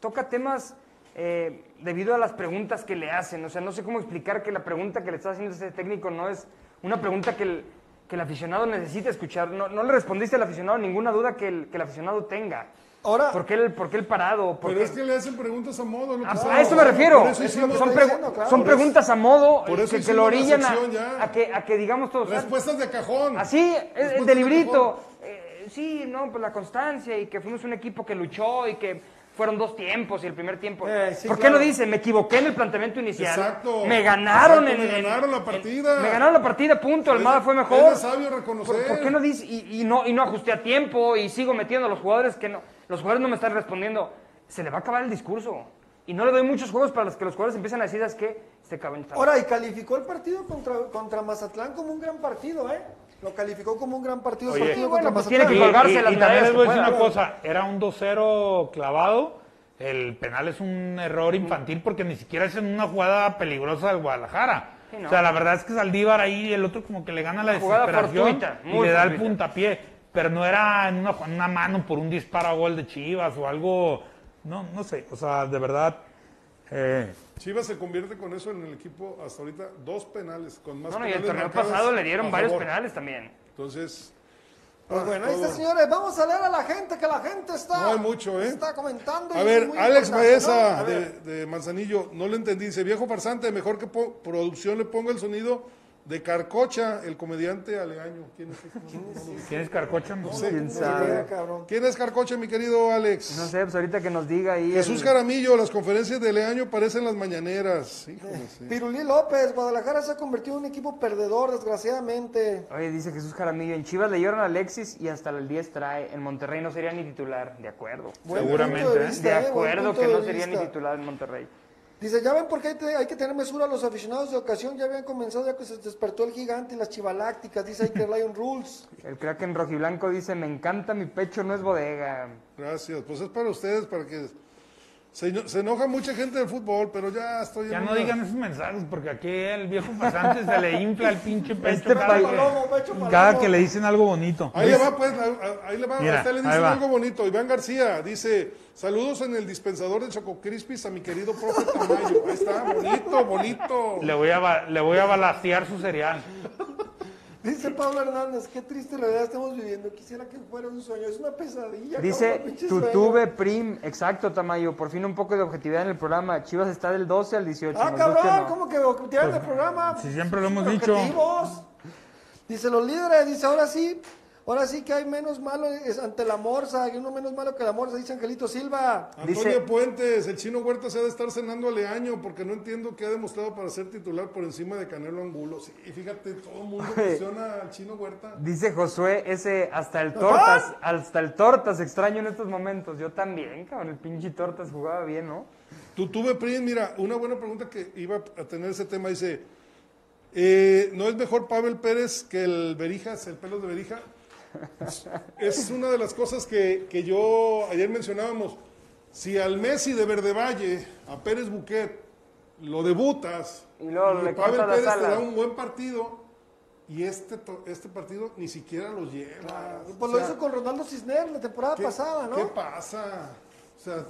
toca temas eh, debido a las preguntas que le hacen. O sea, no sé cómo explicar que la pregunta que le está haciendo ese técnico no es una pregunta que el, que el aficionado necesita escuchar. No, no le respondiste al aficionado ninguna duda que el, que el aficionado tenga. Ahora, ¿Por qué el, por qué el parado? ¿Por Pero qué- es que le hacen preguntas a modo. es lo que a, eso me refiero. Eso son estoy pregu- diciendo, claro. son preguntas a modo por eso que, lo la orillan a, que, a que digamos todos. "Ah, Respuestas de cajón. Así, el de librito. eh, sí, no, pues la constancia y que fuimos un equipo que luchó y que fueron dos tiempos y el primer tiempo. Eh, sí, ¿Por qué no dice? Me equivoqué en el planteamiento inicial. Exacto. Me ganaron Exacto, en me ganaron la en- partida. me ganaron la partida, punto. Es Almada fue mejor. es sabio reconocer. ¿Por, por qué no dice? Y, y no, y no ajusté a tiempo y sigo metiendo a los jugadores que no. Los jugadores no me están respondiendo. Se le va a acabar el discurso. Y no le doy muchos juegos para los que los jugadores empiezan a decir, es que este cabrón está. ahora, y calificó el partido contra, contra Mazatlán como un gran partido, ¿eh? Lo calificó como un gran partido. Oye. partido Sí, bueno, contra pues tiene que colgarse y, las y también les voy a decir una cosa, era un 2-0 clavado, el penal es un error infantil porque ni siquiera es en una jugada peligrosa del Guadalajara. Sí, no. O sea, la verdad es que Saldívar ahí, el otro como que le gana la desesperación fortuita, y le da el puntapié, pero no era en una, en una mano por un disparo a gol de Chivas o algo, no, no sé, o sea, de verdad... eh, Chivas se convierte con eso en el equipo hasta ahorita dos penales con más No, no, y el penales torneo pasado le dieron varios favor. penales también. Entonces, Pues ah, bueno, ahí está, todo. señores. Vamos a leer a la gente, que la gente está. No hay mucho, ¿eh? Está comentando. y A es ver, muy Alex Baeza de, Manzanillo, no le entendí. Dice, viejo farsante, mejor que producción le ponga el sonido de Carcocha, el comediante aleaño. ¿Quién es? ¿Quién es Carcocha? No sé. ¿Quién es Carcocha, mi querido Alex? No sé, pues ahorita que nos diga ahí. Jesús el- Jaramillo, las conferencias de Leaño parecen las mañaneras. Híjole, sí. Pirulí López, Guadalajara se ha convertido en un equipo perdedor, desgraciadamente. Oye, dice Jesús Jaramillo, en Chivas le lloran a Alexis y hasta el 10 trae. En Monterrey no sería ni titular. De acuerdo. Buen Seguramente, de ¿eh? vista, De ¿eh? Acuerdo que de no sería ni titular en Monterrey. Dice, ya ven por qué hay, te- hay que tener mesura los aficionados de ocasión, ya habían comenzado ya que se despertó el gigante y las chivalácticas, dice hay que Lion Rules. El crack en rojiblanco dice, me encanta, mi pecho no es bodega. Gracias. Pues es para ustedes, para que... Se, eno- se enoja mucha gente del fútbol, pero ya estoy Ya en no una- digan esos mensajes, porque aquí el viejo pasante se le infla el pinche pecho Este cada, país- que, Palomo, pecho palomo. cada que le dicen algo bonito. Ahí le va, pues, ahí le va, Mira, le dicen algo bonito. Iván García dice, saludos en el dispensador de Choco Crispis a mi querido profe Tamayo. Ahí está, bonito, bonito. Le voy a, le voy a balasear su cereal. Dice Pablo Hernández, qué triste realidad estamos viviendo, quisiera que fuera un sueño, es una pesadilla. Dice, sueño. Prim, exacto, Tamayo, por fin un poco de objetividad en el programa. Chivas está del 12 al 18. Ah, cabrón, no. ¿cómo que tiran el programa? si siempre lo hemos Objetivos. dicho. Dice, los líderes, dice, ahora sí, ahora sí que hay menos malo es ante la morsa, hay uno menos malo que la morsa, dice Angelito Silva. Antonio Dice- Puentes, el chino Huerta se ha de estar cenando a Leaño porque no entiendo qué ha demostrado para ser titular por encima de Canelo Angulo. Sí, fíjate, todo el mundo cuestiona al chino Huerta. Dice Josué, ese hasta el Tortas, hasta el Tortas extraño en estos momentos. Yo también, cabrón, el pinche Tortas jugaba bien, ¿no? Tú tuve, Prin, mira, una buena pregunta que iba a tener ese tema. Dice, eh, ¿no es mejor Pavel Pérez que el Berijas, el pelo de Berija? Es una de las cosas que, que yo ayer mencionábamos. Si al Messi de Verde Valle, a Pérez Buquet, lo debutas, Y luego le Pavel Pérez te da un buen partido y este, este partido ni siquiera lo lleva. Pues O lo hizo con Ronaldo Cisneros la temporada ¿qué- pasada, ¿no? ¿Qué pasa? O sea,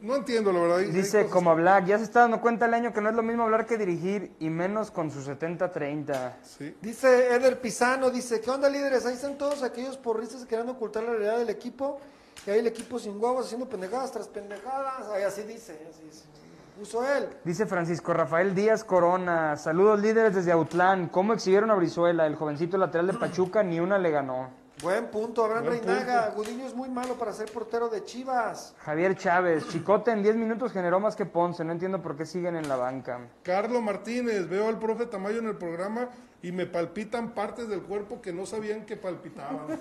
no entiendo la verdad. Dice cosas como Black, ya se está dando cuenta el año que no es lo mismo hablar que dirigir y menos con su 70-30. Sí. Dice Eder Pisano, dice, ¿qué onda líderes? Ahí están todos aquellos porristas que querían ocultar la realidad del equipo. Y ahí el equipo sin huevos haciendo pendejadas tras pendejadas. Ahí así dice, así dice. Puso él. Dice Francisco Rafael Díaz Corona, saludos líderes desde Autlán, ¿cómo exhibieron a Brizuela? El jovencito lateral de Pachuca ni una le ganó. Buen punto, Abraham Buen Reinaga. Gudiño es muy malo para ser portero de Chivas. Javier Chávez, Chicote en 10 minutos generó más que Ponce, no entiendo por qué siguen en la banca. Carlos Martínez, veo al profe Tamayo en el programa y me palpitan partes del cuerpo que no sabían que palpitaban.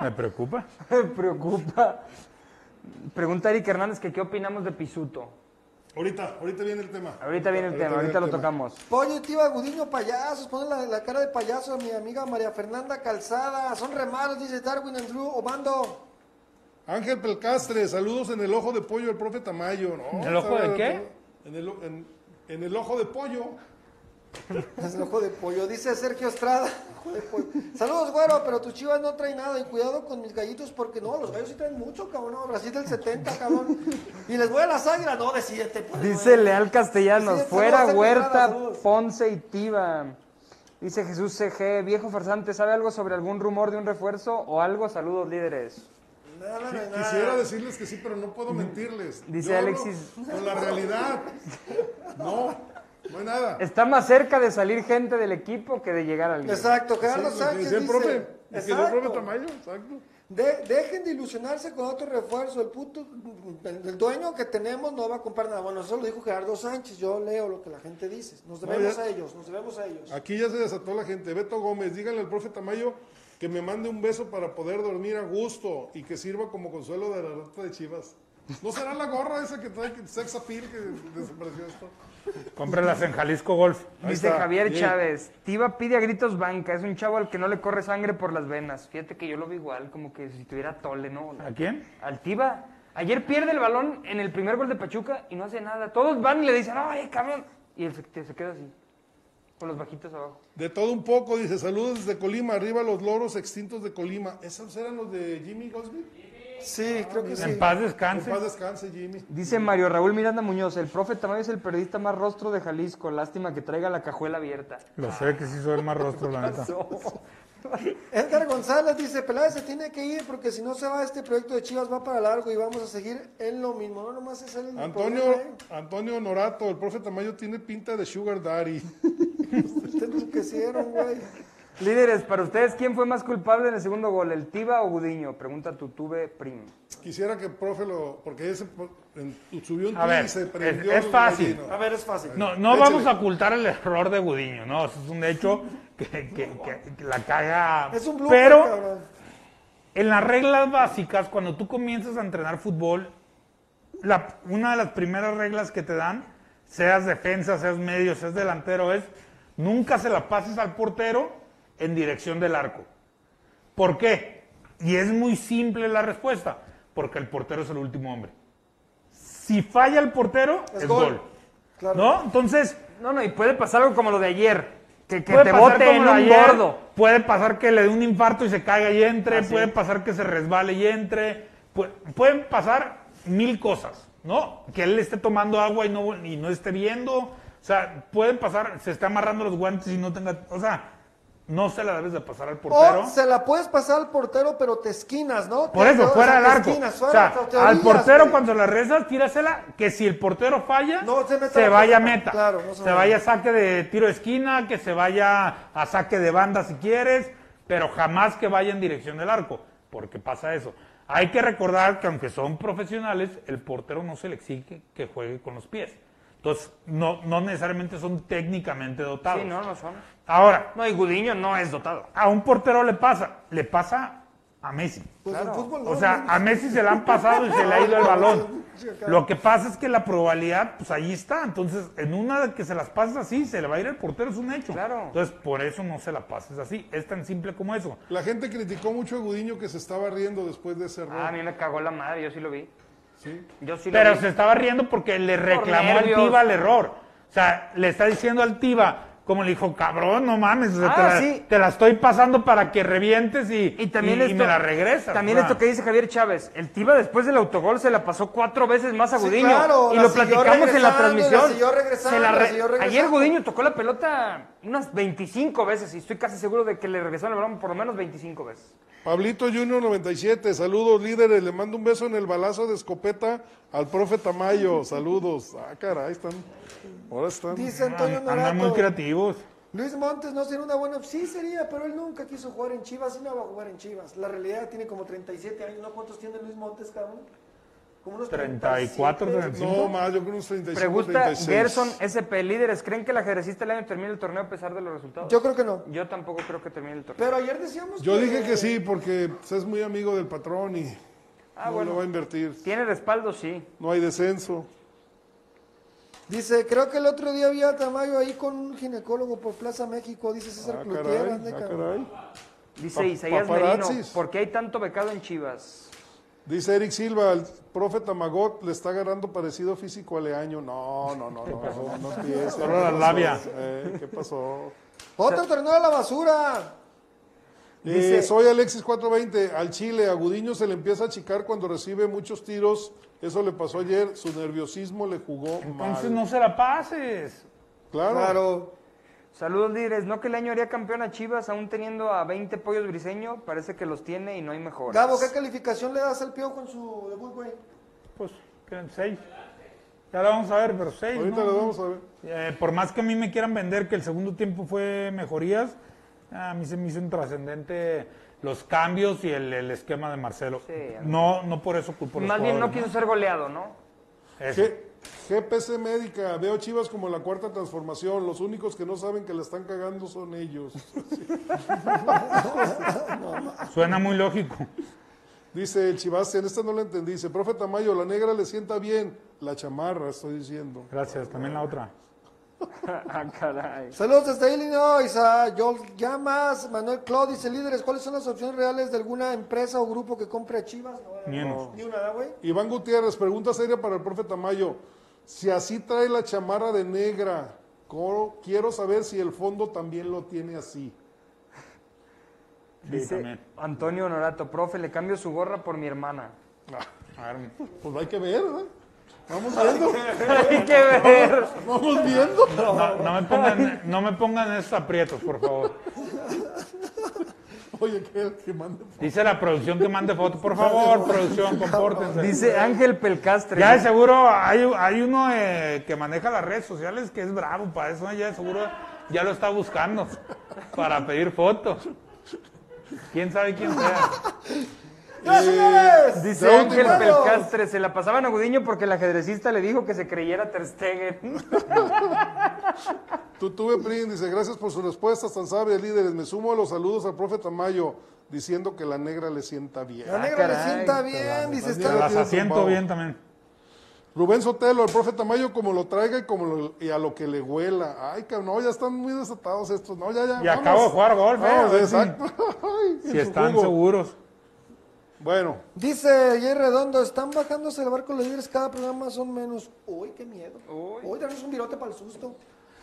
Me preocupa. Me preocupa. Pregunta Eric Hernández que qué opinamos de Pisuto. Ahorita, ahorita viene el tema. Ahorita viene el tema, ahorita lo tocamos. Pollo y Tiba Gudiño payasos. Pone la, la cara de payaso a mi amiga María Fernanda Calzada. Son re malos, dice Darwin Andrew Obando. Ángel Pelcastre, saludos en el ojo de pollo del profe Tamayo. ¿no? ¿En el ojo de qué? En el, o- en- en el ojo de pollo. Es ojo de pollo. Dice Sergio Estrada. Ojo de pollo. Saludos, güero, pero tus chivas no traen nada. Y cuidado con mis gallitos porque no, los gallos sí traen mucho, cabrón. No, Brasil del 70, cabrón. Y les voy a las águilas. No, decídete. Pues, Dice. Leal Castellanos, fuera saludos, Huerta, saludos. Ponce y Tiva. Dice Jesús CG, viejo farsante, ¿sabe algo sobre algún rumor de un refuerzo o algo? Saludos líderes. Nada, hay nada. Quisiera decirles que sí, pero no puedo mentirles. Dice Yo Alexis. Con la realidad. No, no hay nada. Está más cerca de salir gente del equipo que de llegar al líder. Exacto, Gerardo Sí, que Sánchez decía el dice. profe. El profe. Tamayo, exacto. De- dejen de ilusionarse con otro refuerzo. El puto, el, dueño que tenemos no va a comprar nada. Bueno, eso lo dijo Gerardo Sánchez. Yo leo lo que la gente dice. Nos debemos ya- a ellos, nos debemos a ellos. Aquí ya se desató la gente. Beto Gómez, díganle al profe Tamayo que me mande un beso para poder dormir a gusto y que sirva como consuelo de la rata de Chivas. ¿No será la gorra esa que trae que- sex appeal que desapareció esto? Cómprelas en Jalisco Golf. Dice Javier. Chávez, Tiva pide a gritos banca, es un chavo al que no le corre sangre por las venas. Fíjate que yo lo vi igual, como que si tuviera tole, ¿no? ¿A quién? Al Tiva. Ayer pierde el balón en el primer gol de Pachuca y no hace nada. Todos van y le dicen, ¡ay, cabrón! Y él se, se queda así, con los bajitos abajo. De todo un poco, dice, saludos desde Colima, arriba los loros extintos de Colima. ¿Esos eran los de Jimmy Goldsmith? Sí, creo que sí. En paz En descanse. paz descanse, Jimmy. Dice Mario Raúl Miranda Muñoz, el profe Tamayo es el periodista más rostro de Jalisco. Lástima que traiga la cajuela abierta. Lo sé que sí soy el más rostro, la neta. Edgar González dice, Peláez se tiene que ir porque si no se va este proyecto de Chivas va para largo y vamos a seguir en lo mismo. No nomás es el Antonio, problema, ¿eh? Antonio Norato, el profe Tamayo tiene pinta de Sugar Daddy. Te enloquecieron, güey. Líderes, para ustedes, ¿quién fue más culpable en el segundo gol, el Tiva o Gudiño? Pregunta Tutuve Prim. Quisiera que el profe lo. Porque ese subió un A tweet ver, y se es- prendió. es el fácil. gallino. A ver, es fácil. No, no Échale. vamos a ocultar el error de Gudiño, no, eso es un hecho que, que- que- que la caga. Es un blooper, Pero cabrón. en las reglas básicas, cuando tú comienzas a entrenar fútbol, la- una de las primeras reglas que te dan, seas defensa, seas medio, seas delantero, es nunca se la pases al portero en dirección del arco. ¿Por qué? Y es muy simple la respuesta, porque el portero es el último hombre. Si falla el portero, es, Es gol. gol. Claro. ¿No? Entonces, No, no, y puede pasar algo como lo de ayer. Que, que te bote en un ayer, gordo. Puede pasar que le dé un infarto y se caiga y entre. Así puede pasar que se resbale y entre. pu- pueden pasar mil cosas, ¿no? Que él esté tomando agua y no, y no esté viendo. O sea, pueden pasar, se está amarrando los guantes y no tenga. O sea, no se la debes de pasar al portero. O se la puedes pasar al portero, pero te esquinas, ¿no? Por eso, fuera del arco. esquinas, o fuera, sea, te- te al portero cuando la rezas, tírasela, que si el portero falla, No, se vaya a meta. Claro, no se se vaya a saque de tiro de esquina, que se vaya a saque de banda si quieres, pero jamás que vaya en dirección del arco, porque pasa eso. Hay que recordar que aunque son profesionales, el portero no se le exige que juegue con los pies. Entonces, no, no necesariamente son técnicamente dotados. Sí, no, no son. Ahora, No, y Gudiño no es dotado. a un portero le pasa, le pasa a Messi. Pues fútbol no, O sea, no, a Messi se le han pasado y se le ha ido el balón. Lo que pasa es que la probabilidad, pues ahí está. Entonces, en una de que se las pases así, se le va a ir el portero, es un hecho. Claro. Entonces, por eso no se la pases así. Es tan simple como eso. La gente criticó mucho a Gudiño que se estaba riendo después de ese error. Ah, a mí me cagó la madre, yo sí lo vi. Sí. Yo sí lo Pero vi. se estaba riendo porque le reclamó al nervios. Tiva el error. O sea, le está diciendo al Tiva, como le dijo, cabrón, no mames, o sea, Ah, te, la, sí. te la estoy pasando para que revientes y, Y también y- y esto, me la regresas. También o sea. esto que dice Javier Chávez, el Tiva después del autogol se la pasó cuatro veces más a Sí, Gudiño. claro, y la lo siguió platicamos en la regresando, transmisión. la siguió regresando, Se la la re- siguió regresando. Ayer Gudiño tocó la pelota unas 25 veces y estoy casi seguro de que le regresó el balón por lo menos 25 veces. Pablito Junior 97, saludos líderes, le mando un beso en el balazo de escopeta al profe Tamayo, saludos. Ah, caray, están, ahora están. Dice Antonio Andan muy creativos. Luis Montes no sería una buena opción. Sí sería, pero él nunca quiso jugar en Chivas y no va a jugar en Chivas. La realidad tiene como 37 años, ¿no? ¿Cuántos tiene Luis Montes, cabrón? Como unos 34, 37. No, más, yo creo unos 35, Pregunta 36. Gerson SP, líderes, ¿creen que el ajedrecista del año termine el torneo a pesar de los resultados? Yo creo que no. Yo tampoco creo que termine el torneo. Pero ayer decíamos Yo dije que sí, porque pues, es muy amigo del patrón y Ah, no bueno. lo va a invertir. Tiene respaldo, sí. No hay descenso. Dice, creo que el otro día había a Tamayo ahí con un ginecólogo por Plaza México, dice César Ah, Cloutier, caray, ah, caray. Dice Pa- Isaías Merino. ¿por qué hay tanto becado en Chivas? Dice Eric Silva, el profe Tamagot le está agarrando parecido físico a Leaño. No, no, no, no, no, no empieces. Solo ¿Qué la pasó? labia. Eh, ¿Qué pasó? Otro torneo a la basura. Eh, soy Alexis 420. Al Chile, a Gudiño se le empieza a achicar cuando recibe muchos tiros. Eso le pasó ayer. Su nerviosismo le jugó Entonces mal. no se la pases. Claro. Claro. Saludos líderes, ¿no que el año haría campeón a Chivas aún teniendo a 20 pollos briseño? Parece que los tiene y no hay mejor. Gabo, ¿qué calificación le das al Piojo en su debut, güey? Pues, quedan seis. Ya la vamos a ver, pero seis. Ahorita ¿no? lo vamos a ver. Eh, por más que a mí me quieran vender que el segundo tiempo fue mejorías, a mí se me hizo intrascendente los cambios y el, el esquema de Marcelo. Sí, no, no por eso culpo los Más bien no quiso ser goleado, ¿no? Eso. G- GPC Médica, veo Chivas como la cuarta transformación. Los únicos que no saben que la están cagando son ellos. Suena muy lógico. Dice el Chivas, en esta no la entendí. Dice, profe Tamayo, la negra le sienta bien. La chamarra, estoy diciendo. Gracias, también la otra. Ah, caray. Saludos desde Illinois a Joel Llamas, Manuel Claude dice, líderes, ¿cuáles son las opciones reales de alguna empresa o grupo que compre a Chivas? No, Ni uno. Ni una, güey. Iván Gutiérrez, pregunta seria para el profe Tamayo. Si así trae la chamarra de negra, quiero saber si el fondo también lo tiene así. Sí, Dice. Antonio Honorato, profe, le cambio su gorra por mi hermana. A ver, Pues hay que ver, ¿verdad? Vamos viendo. Hay que ver. Vamos viendo. no, no me pongan, no me pongan esos aprietos, por favor. Oye, que, que mande. Dice la producción que mande foto. Por favor, producción, compórtense. Dice Ángel Pelcastre. Ya de seguro hay, hay uno eh, que maneja las redes sociales que es bravo para eso. Ya de seguro ya lo está buscando para pedir fotos. ¿Quién sabe quién sea? ¡Ya, señores! Dice Ángel. Pelcastre, se la pasaban a Gudiño porque el ajedrecista le dijo que se creyera Ter Stegen. Tú tuve Prin, dice, gracias por sus respuestas tan sabias, líderes. Me sumo a los saludos al profe Tamayo, diciendo que la negra le sienta bien. La negra le caray. sienta bien, dice, Las está... Las asiento bien también. Rubén Sotelo, el profe Tamayo, como lo traiga y, como lo- y a lo que le huela. Ay, cabrón, no, ya están muy desatados estos. No, ya, ya. Y vamos. acabo de jugar golf, eh, exacto. Ay, Si están jugo. seguros. Bueno, Dice Jay Redondo, están bajándose el barco los líderes, cada programa son menos. Uy, qué miedo. Uy, tenemos un virote para el susto.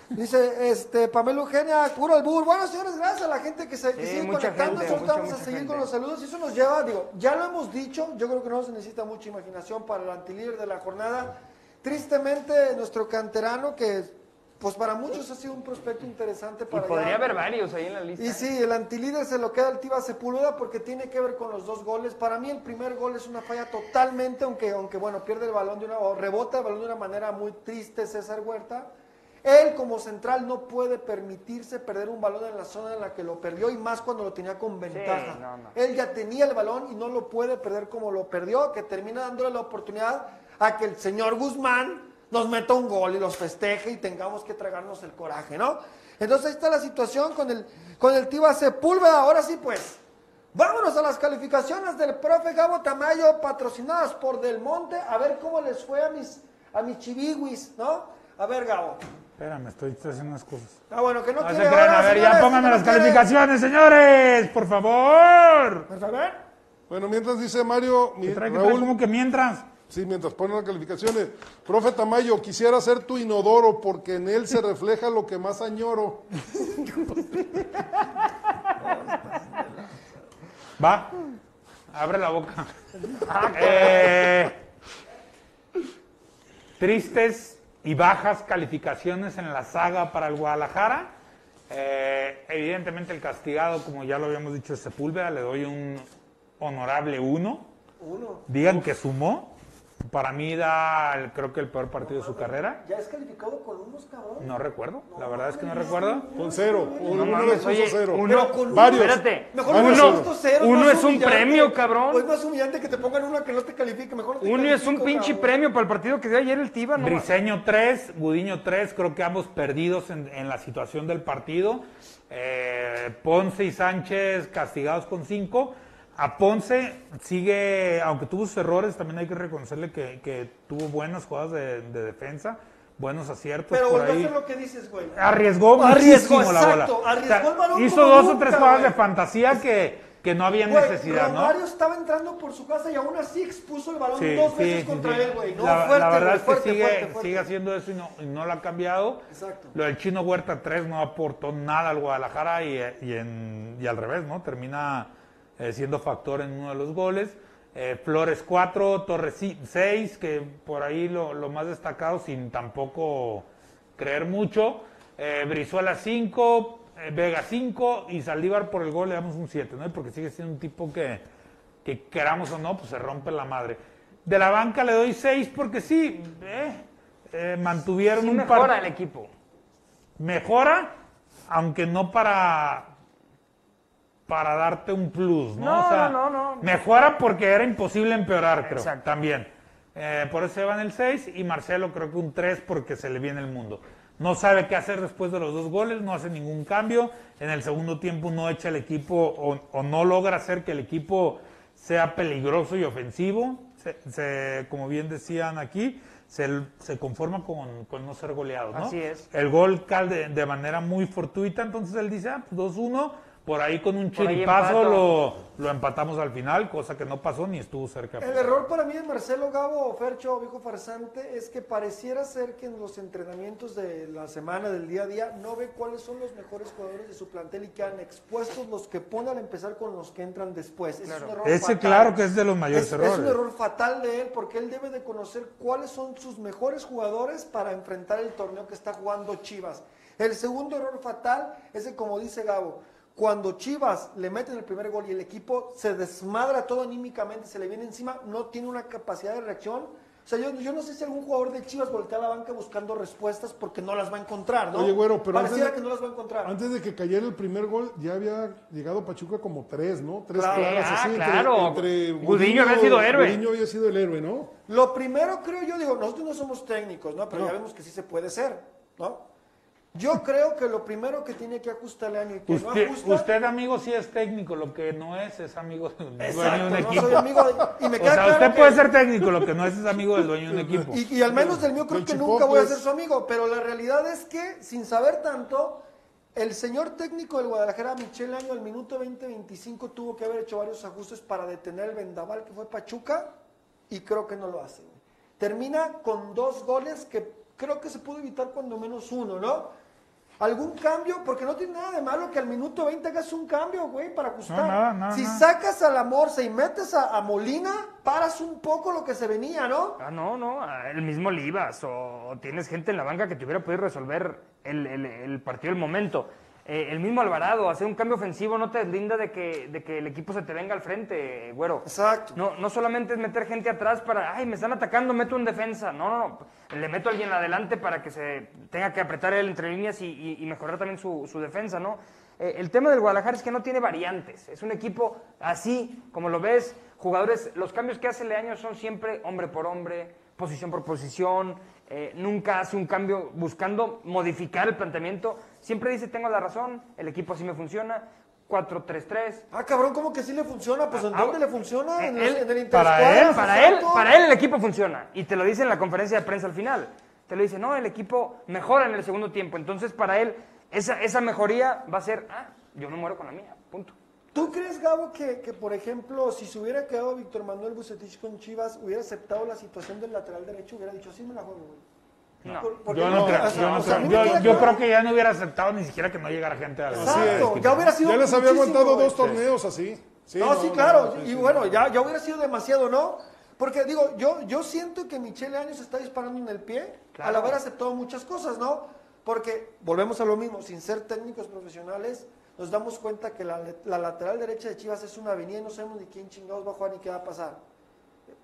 Dice, este, Pamela Eugenia, puro albur. Bueno, señores, gracias a la gente que se que Sí, sigue conectando. gente, mucha, vamos a mucha seguir gente. con los saludos y eso nos lleva, digo, ya lo hemos dicho, yo creo que no se necesita mucha imaginación para el antilíder de la jornada. Tristemente, nuestro canterano, que pues para muchos ha sido un prospecto interesante Y para podría ya- haber varios ahí en la lista. y ¿eh? sí, el antilíder se lo queda el Tiva Sepúlveda porque tiene que ver con los dos goles. Para mí el primer gol es una falla totalmente, aunque, aunque bueno, pierde el balón de una, o rebota el balón de una manera muy triste César Huerta. Él como central no puede permitirse perder un balón en la zona en la que lo perdió y más cuando lo tenía con ventaja. no, no. Él ya tenía el balón y no lo puede perder como lo perdió, que termina dándole la oportunidad a que el señor Guzmán nos meta un gol y los festeje y tengamos que tragarnos el coraje, ¿no? Entonces ahí está la situación con el, con el Tiva Sepúlveda. Ahora sí, pues, vámonos a las calificaciones del profe Gabo Tamayo, patrocinadas por Del Monte, a ver cómo les fue a mis, a mis chivihuis, ¿no? A ver, Gabo. Espérame, estoy, haciendo unas cosas. Ah, bueno, que no, No se quiere crean, ahora, a ver, ya pónganme las quiere. calificaciones, señores, por favor. Por favor. bueno, mientras dice Mario, mi- ¿Qué trae, qué trae? Raúl, ¿Cómo que mientras? Sí, mientras ponen las calificaciones. Profe Tamayo, quisiera ser tu inodoro porque en él se refleja lo que más añoro. Va, abre la boca. Eh, tristes y bajas calificaciones en la saga para el Guadalajara. Eh, evidentemente el castigado, como ya lo habíamos dicho, es Sepúlveda, le doy un honorable 1. Digan que sumó. Para mí da, el- creo que el peor partido de su carrera. Ya es calificado con unos cabrón. No recuerdo, la verdad es que no recuerdo. Con cero. Un, No uno mames, le puso oye, cero. uno- Pero con Varios. Espérate, Mejor Uno- no puesto cero, uno es un premio, cabrón. Pues más humillante que te pongan una que no te califique. Mejor no te Uno es un pinche cabrón. premio para el partido que dio ayer el Tiva, ¿no? Briseño 3, Gudiño 3, creo que ambos perdidos en, en la situación del partido. Eh, Ponce y Sánchez castigados con 5. A Ponce sigue, aunque tuvo sus errores, también hay que reconocerle que, que tuvo buenas jugadas de, de defensa, buenos aciertos Pero por ahí. lo que dices, güey. Arriesgó, Arriesgó, muchísimo la bola. exacto, arriesgó el balón hizo dos o tres jugadas de fantasía que, que no había Güey, necesidad, ¿no? Romario estaba entrando por su casa y aún así expuso el balón Sí, dos sí, veces sí, contra él, güey. No, la, fuerte, la verdad güey, es que fuerte, sigue, fuerte, fuerte. sigue haciendo eso y no, y no lo ha cambiado. Exacto. Lo del Chino Huerta 3 no aportó nada al Guadalajara y, y, en- y al revés, ¿no? Termina eh, siendo factor en uno de los goles. Eh, Flores 4, Torres 6, que por ahí lo, lo más destacado sin tampoco creer mucho. Eh, Brizuela 5, eh, Vega 5 y Saldívar por el gol le damos un 7, ¿no? Porque sigue siendo un tipo que, que queramos o no, pues se rompe la madre. De la banca le doy 6 porque sí, eh, mantuvieron Sí un mejora par- el equipo. mejora, aunque no para para darte un plus, ¿no? No, O sea, no, no, no. Mejora porque era imposible empeorar, creo. Exacto. También. Eh, por eso se van el 6 y Marcelo creo que un 3 porque se le viene el mundo. No sabe qué hacer después de los dos goles, no hace ningún cambio. En el segundo tiempo no echa el equipo o, o no logra hacer que el equipo sea peligroso y ofensivo. Se- se- como bien decían aquí, se, se conforma con, con no ser goleado. ¿no? Así es. El gol cal de, de manera muy fortuita, entonces él dice, ah, pues 2-1, por ahí con un chiripazo lo, lo empatamos al final, cosa que no pasó ni estuvo cerca. El error para mí de Marcelo Gabo, Fercho, viejo farsante, es que pareciera ser que en los entrenamientos de la semana, del día a día, no ve cuáles son los mejores jugadores de su plantel y quedan expuestos los que pone al empezar con los que entran después. Ese es un error Ese fatal. claro que es de los mayores Es, errores. es un error fatal de él porque él debe de conocer cuáles son sus mejores jugadores para enfrentar el torneo que está jugando Chivas. El segundo error fatal es que, como dice Gabo, cuando Chivas le meten el primer gol y el equipo se desmadra todo anímicamente, se le viene encima, no tiene una capacidad de reacción. O sea, yo, yo no sé si algún jugador de Chivas voltea a la banca buscando respuestas porque no las va a encontrar, ¿no? Oye, güero, pero Pareciera antes de- que no las va a encontrar. Antes de que cayera el primer gol, ya había llegado Pachuca como tres, ¿no? Tres Claro. claras Ah, así. entre- claro. Entre, Gudiño había sido héroe. Gudiño había sido el héroe, ¿no? Lo primero creo yo, digo, nosotros no somos técnicos, ¿no? Pero No. ya vemos que sí se puede ser, ¿no? Yo creo que lo primero que tiene que ajustarle a Año y que no Usted, ajusta... usted, amigo, sí es técnico, lo que no es, es amigo del dueño de un no equipo. soy amigo de- y me o sea, claro usted que- puede ser técnico, lo que no es es amigo del dueño de un equipo. Y, y al menos del mío creo que nunca voy a ser su amigo, pero la realidad es que, sin saber tanto, el señor técnico del Guadalajara, Michel Año, al minuto 20-25 tuvo que haber hecho varios ajustes para detener el vendaval que fue Pachuca y creo que no lo hace. Termina con dos goles que creo que se pudo evitar cuando menos uno, ¿no? ¿Algún cambio? Porque no tiene nada de malo que al minuto 20 hagas un cambio, güey, para ajustar. No, nada, nada, si nada. sacas a la Morsa y metes a, a Molina, paras un poco lo que se venía, ¿no? Ah, no, no, el mismo Olivas o, o tienes gente en la banca que te hubiera podido resolver el, el- el partido del momento. Eh, el mismo Alvarado, hacer un cambio ofensivo no te deslinda de que, de que el equipo se te venga al frente, güero. Exacto. No, no solamente es meter gente atrás para, ay, me están atacando, meto en defensa. No, no, no. Le meto a alguien adelante para que se tenga que apretar él entre líneas y, y- y mejorar también su, su defensa, ¿no? Eh, el tema del Guadalajara es que no tiene variantes. Es un equipo así, como lo ves, jugadores, los cambios que hace Leaño son siempre hombre por hombre, posición por posición. eh, nunca hace un cambio buscando modificar el planteamiento. Siempre dice, tengo la razón, el equipo así me funciona. 4-3-3, Ah, cabrón, ¿cómo que sí le funciona? Pues ¿en Ah, dónde le funciona? En, él- el, en el para él, para él, para él el equipo funciona. Y te lo dice en la conferencia de prensa al final. Te lo dice, no, el equipo mejora en el segundo tiempo. Entonces, para él, esa, esa mejoría va a ser, ah, yo me muero con la mía, punto. ¿Tú crees, Gabo, que, que, por ejemplo, si se hubiera quedado Víctor Manuel Bucetich con Chivas, hubiera aceptado la situación del lateral derecho, hubiera dicho, sí me la juego, güey? No. Por- Yo no creo, yo no o sea, a creo. mí me Yo, queda yo claro. creo que ya no hubiera aceptado ni siquiera que no llegara gente a la Exacto, ya hubiera sido Ya les había aguantado dos torneos así. Sí, no, sí, claro. y sí. bueno, ya, ya hubiera sido demasiado, ¿no? Porque digo, yo, yo siento que Michele Años está disparando en el pie Claro. al haber aceptado muchas cosas, ¿no? Porque volvemos a lo mismo, sin ser técnicos profesionales, nos damos cuenta que la, la lateral derecha de Chivas es una avenida y no sabemos ni quién chingados va a jugar ni qué va a pasar.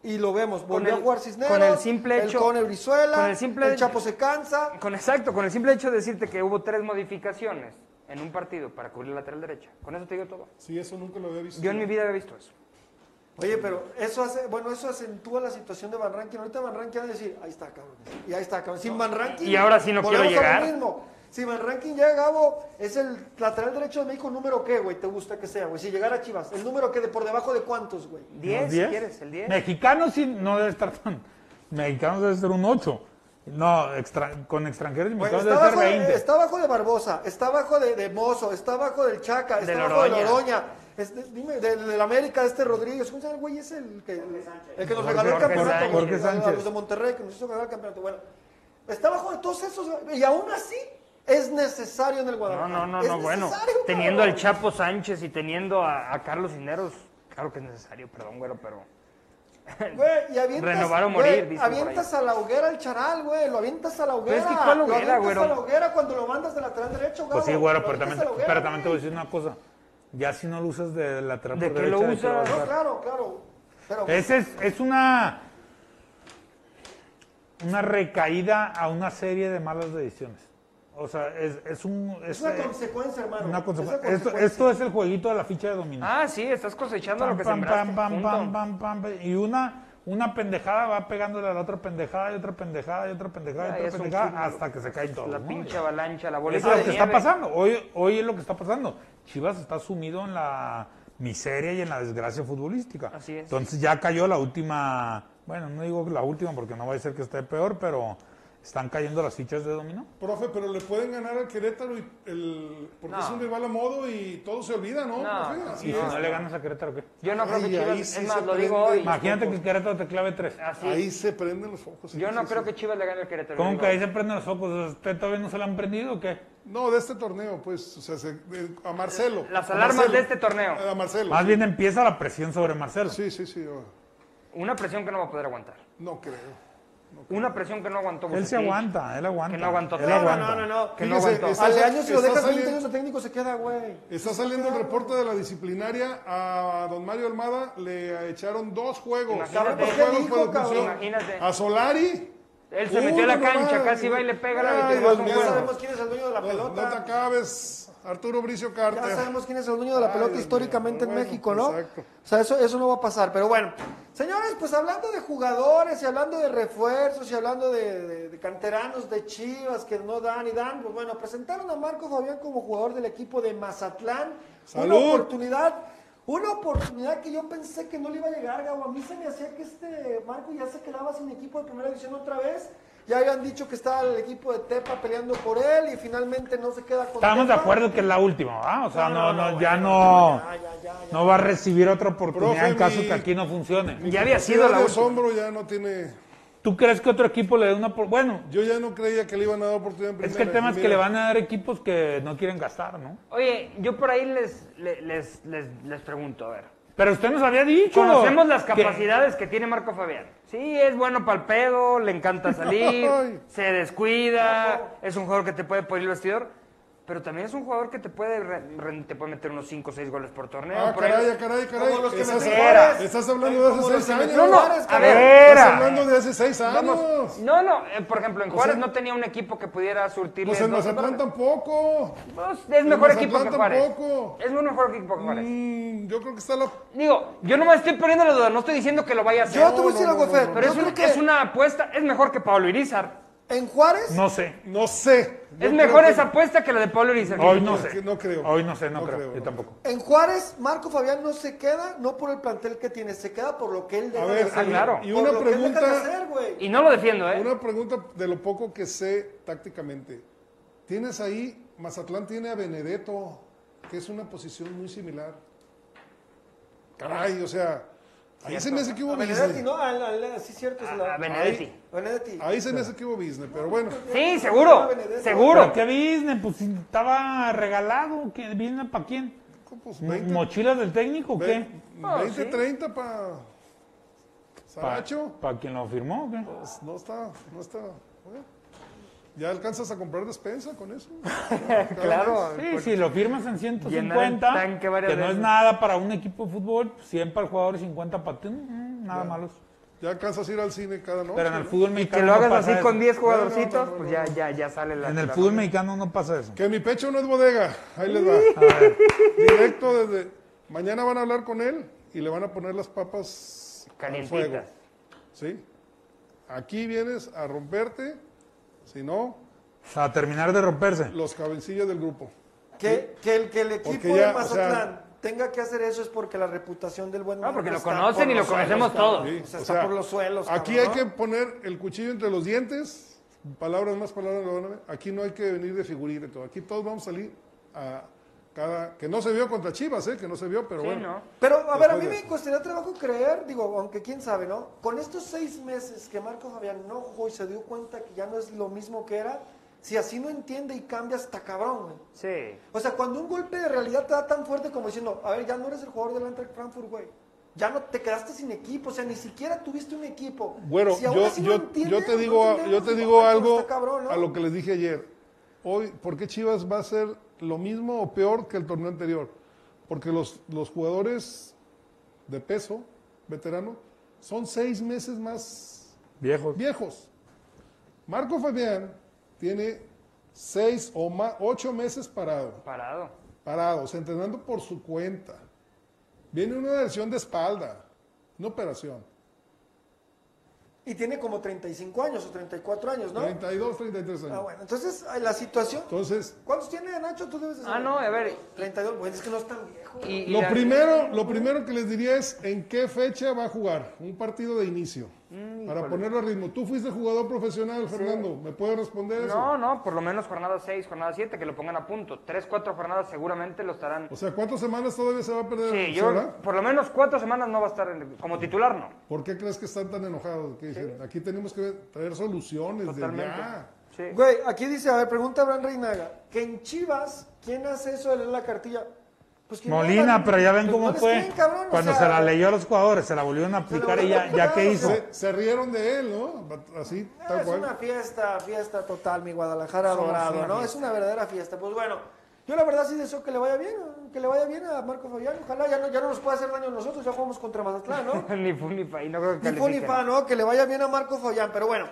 Y lo vemos, volvió el- a jugar Cisneros, con el simple hecho- el Cone Brizuela, con el simple el hecho- Chapo se cansa. Con exacto, con el simple hecho de decirte que hubo tres modificaciones en un partido para cubrir la lateral derecha. Con eso te digo todo. Sí, eso nunca lo había visto. Yo en mi vida había visto eso. Oye, pero eso hace, bueno, eso acentúa la situación de Van Rankin. Ahorita Van Rankin va a decir, ahí está, cabrón. Y ahí está, cabrón. Sin Van Rankin. Y ahora sí no quiero a lo llegar. mismo. Si Van Rankin llega, Gabo, es el lateral derecho de México, número qué, güey, te gusta que sea, güey. Si llegara a Chivas, el número que de por debajo de cuántos, güey. 10, ¿Unos si 10? quieres, el 10. Mexicanos sí no debe estar tan. Mexicanos debe ser un 8. No, extra- con extranjeros mexicanos está, debe ser abajo de, 20. está abajo de Barbosa, está abajo de, de Mozo, está abajo del Chaca, está abajo de Oroña. Oroña. Este, dime, del, del América, este Rodríguez. ¿Cómo se llama el güey? Es el que, el que nos Jorge- regaló el campeonato. Jorge Sánchez. los de Monterrey, que nos hizo ganar el campeonato. Bueno, está abajo de todos esos. güey, Y aún así, es necesario en el No, Guadalajara. no, no, Es no, bueno. Teniendo al. Chapo Sánchez y teniendo a, a Carlos Cisneros, claro que es necesario, perdón, güero, pero. Güey, y avientas, Renovar o güey, morir, avientas a la hoguera al charal, güey. Lo avientas a la hoguera. es que ¿cuál Lo hoguera, avientas güero? a la hoguera cuando lo mandas de lateral derecho, Pues sí, güero, Lo pero también, hoguera, pero también te voy a güey. decir una cosa. Ya si no lo usas de lateral ¿De por lo derecha, ¿de qué lo a No, claro, claro. Pero, Ese es, es una, una recaída a una serie de malas decisiones. O sea, es, es un... es Es, una eh, consecuencia, hermano. una Es consecuencia. una Esto, consecuencia. esto es el jueguito de la ficha de dominó. Ah, sí, estás cosechando Pam, lo que pam, sembraste. pam, pam, pam, pam, y una, una pendejada va pegándole a la otra pendejada y otra pendejada y otra pendejada y Ah, otra pendejada hasta que se caen todos. La ¿no? pinche avalancha, la Eso bolita es lo que está pasando. Hoy, hoy es lo que está pasando. Chivas está sumido en la miseria y en la desgracia futbolística. Así es. Entonces ya cayó la última, bueno, no digo la última porque no va a ser que esté peor, pero están cayendo las fichas de dominó. Profe, pero le pueden ganar al Querétaro y el, porque No. es un rival a modo y todo se olvida, ¿no? No, profe? no, Así Y si no le ganas a Querétaro, ¿qué? Yo no creo que Chivas, ahí es sí más, se lo digo hoy. Imagínate que Querétaro te clave tres. Así. Ahí se prenden los focos. Yo no sí, creo sí. que Chivas le gane al Querétaro. ¿Cómo que ahí se prenden los focos? ¿Usted todavía no se la han prendido o qué? No, de este torneo, pues, o sea, se- de- a Marcelo. Las a alarmas Marcelo. de este torneo. A Marcelo. Más sí. bien empieza la presión sobre Marcelo. Sí, sí, sí. Una presión que no va a poder aguantar. No creo. Una presión que no aguantó. Él se aguanta, él aguanta. Que no aguantó. Él No, No, aguanta. no, no, no. Que no Fíjese, aguantó. está- Al de años, si lo dejas 20 saliendo- años de técnico, se queda, güey. Está saliendo el reporte de la disciplinaria. A don Mario Almada le echaron dos juegos. Imagínate. dos ¿Qué juegos dijo, por? Imagínate. A Solari Él se metió a la cancha, nomás. casi va y le pega al Ay. Dios No. Ya sabemos quién es el dueño de la No, no te pelota. acabes, Arturo Bricio Carter. Ya sabemos quién es el dueño de la Ay, pelota Dios históricamente en Bueno, México, ¿no? exacto. O sea, eso, eso no va a pasar. Pero bueno, señores, pues hablando de jugadores y hablando de refuerzos y hablando de, de- de canteranos de Chivas que no dan y dan, pues bueno, presentaron a Marco Fabián como jugador del equipo de Mazatlán. Una ¡Salud! oportunidad. Una oportunidad que yo pensé que no le iba a llegar, Gabo. A mí se me hacía que este Marco ya se quedaba sin equipo de primera división otra vez. Ya habían dicho que estaba el equipo de Tepa peleando por él y finalmente no se queda con Estábamos de Tepa. acuerdo que es la última, ¿ah? O sea, no, no, ya bueno, no, ya, ya, ya, ya. no va a recibir otra oportunidad Profe, en caso mi- que aquí no funcione. Ya había sido la de última. asombro ya no tiene. ¿Tú crees que otro equipo le dé una por... Bueno, Yo ya no creía que le iban a dar oportunidad en es primera. que el tema es que le van a dar equipos que no quieren gastar, ¿no? Oye, yo por ahí les, les, les, les- les pregunto, a ver. Pero usted nos había dicho. Conocemos las que- capacidades que tiene Marco Fabián. Sí, es bueno para el pedo, le encanta salir, se descuida, es un jugador que te puede poner el vestidor, pero también es un jugador que te puede, re- te puede meter unos 5 o 6 goles por torneo. Ah, por ahí- caray, caray, caray. Como los que Estás, estás hablando de hace los seis que años. metió No, no, Juárez, a ver, Estás era. hablando de hace seis años. Vamos, no, no, eh, por ejemplo, en Juárez sea, no tenía un equipo que pudiera surtirle. Pues en 12 Mazatlán tampoco. Pues, es mejor equipo que Juárez. tampoco. Es un mejor equipo que Juárez. Mm, yo creo que está la. Digo, yo no me estoy poniendo la duda, no estoy diciendo que lo vaya a hacer. Yo te voy a decir algo, Pero Yo es, un- creo que es una apuesta, es mejor que Pablo Irizar. En Juárez, No sé. No sé. Yo Es mejor que- esa apuesta que la de Pablo Irizar. Hoy no sé. no creo. Hoy no sé, no, No creo. creo, Yo tampoco. en Juárez, Marco Fabián no se queda, no por el plantel que tiene, se queda por lo que él deja A de ver, hacer. Ah, claro. y Por una lo que él deja de pregunta. hacer. Y no lo defiendo, ¿eh? Una pregunta de lo poco que sé tácticamente. Tienes ahí, Mazatlán tiene a Benedetto, que es una posición muy similar. Caray, o sea, ahí se me hace que hubo A Benedetti, business. ¿no? Al- al- sí, cierto. es la- A Benedetti. Benedetti. Ahí se me hace que hubo business, pero bueno. Sí, seguro, seguro. ¿Pero qué business? Pues estaba regalado. ¿Qué business para quién? Pues Mo- 20, ¿Mochilas del técnico o qué? 20, Ah, 20, sí. 30 para Saracho. ¿Para quien lo firmó o qué? Pues no está, no está. bueno. Ya alcanzas a comprar despensa con eso. Claro. Sí, si lo firmas en Llenar el 150, tanque varias que no es nada para un equipo de fútbol, 100 para el jugador y 50 para ti, mm, nada malos. Ya alcanzas a ir al cine cada noche. Pero en el fútbol Y mexicano que lo no hagas pasa así con eso. 10 No, jugadorcitos, no, no, pues ya, ya, ya sale la. En el fútbol mexicano no pasa eso. Que mi pecho no es bodega. Ahí les va. Directo desde. Mañana van a hablar con él y le van a poner las papas al fuego. Calientitas. ¿Sí? Aquí vienes a romperte. Si no, A terminar de romperse. los cabecillas del grupo. Que, que el, que el equipo ya, de o Mazatlán sea- tenga que hacer eso es porque la reputación del buen Ah, porque lo conocen por y lo conocemos todos. Sí, O sea, o está sea, por los suelos. Aquí cabrón, hay ¿no? que poner el cuchillo entre los dientes. Palabras más, palabras menos. Aquí no hay que venir de figurita y todo. Aquí todos vamos a salir a cada. Que no se vio contra Chivas, ¿eh? Que no se vio, pero Sí, bueno. ¿no? Pero, a ver, a mí me costaría trabajo creer, digo, aunque quién sabe, ¿no? Con estos seis meses que Marco Fabián no jugó y se dio cuenta que ya no es lo mismo que era, si así no entiende y cambia, está cabrón, güey. Sí. O sea, cuando un golpe de realidad te da tan fuerte como diciendo, a ver, ya no eres el jugador del Eintracht Frankfurt, güey. Ya no te quedaste sin equipo, o sea, ni siquiera tuviste un equipo. Bueno, Si aún yo, así no yo, entiende, yo te no digo, entendemos, yo te digo, pero algo está cabrón, ¿no? a lo que les dije ayer. Hoy, ¿por qué Chivas va a ser lo mismo o peor que el torneo anterior? Porque los, los jugadores de peso, veterano, son seis meses más Viejos. viejos. Marco Fabián tiene seis o más, ocho meses parado, Parado. parados, entrenando por su cuenta. Viene una lesión de espalda, una operación. Y tiene como 35 años o 34 años, ¿no? 32, 33 años. Ah, bueno, entonces ay, la situación. Entonces, ¿Cuántos tiene Nacho? Tú debes de Ah, saber. no, a ver. 32, bueno, es que no es tan viejo. Y, y Lo la- primero, lo primero que les diría es en qué fecha va a jugar un partido de inicio Mm, para ponerlo a ritmo. Tú fuiste jugador profesional, Fernando. ¿Me puedes responder eso? No, no, por lo menos jornada 6, jornada 7, que lo pongan a punto. 3, 4 jornadas seguramente lo estarán. O sea, ¿cuántas semanas todavía se va a perder? Sí, yo, por lo menos 4 semanas no va a estar en- como titular, no. ¿Por qué crees que están tan enojados? Que dicen, Aquí tenemos que traer soluciones de Totalmente. ya. Sí. Güey, aquí dice, a ver, pregunta Abraham Reinaga, que en Chivas, ¿quién hace eso de leer la cartilla? Pues ¿quién Molina, no, pero ya ven pues cómo no fue. creen, cabrón, o Cuando sea, se la leyó a los jugadores, se la volvieron a aplicar y ya, ya qué hizo. Se, se rieron de él, ¿no? Así, Ah, tal es cual. una fiesta, fiesta total, mi Guadalajara Somos adorado, una ¿no? fiesta. Es una verdadera fiesta. Pues bueno, yo la verdad sí deseo que le vaya bien, ¿no? que le vaya bien a Marco Fabián. Ojalá ya no, ya no nos pueda hacer daño a nosotros, ya jugamos contra Mazatlán, ¿no? ni fu ni fa, y no creo que Ni fu ni califiquen. fa, ¿no? Que le vaya bien a Marco Fabián. Pero bueno,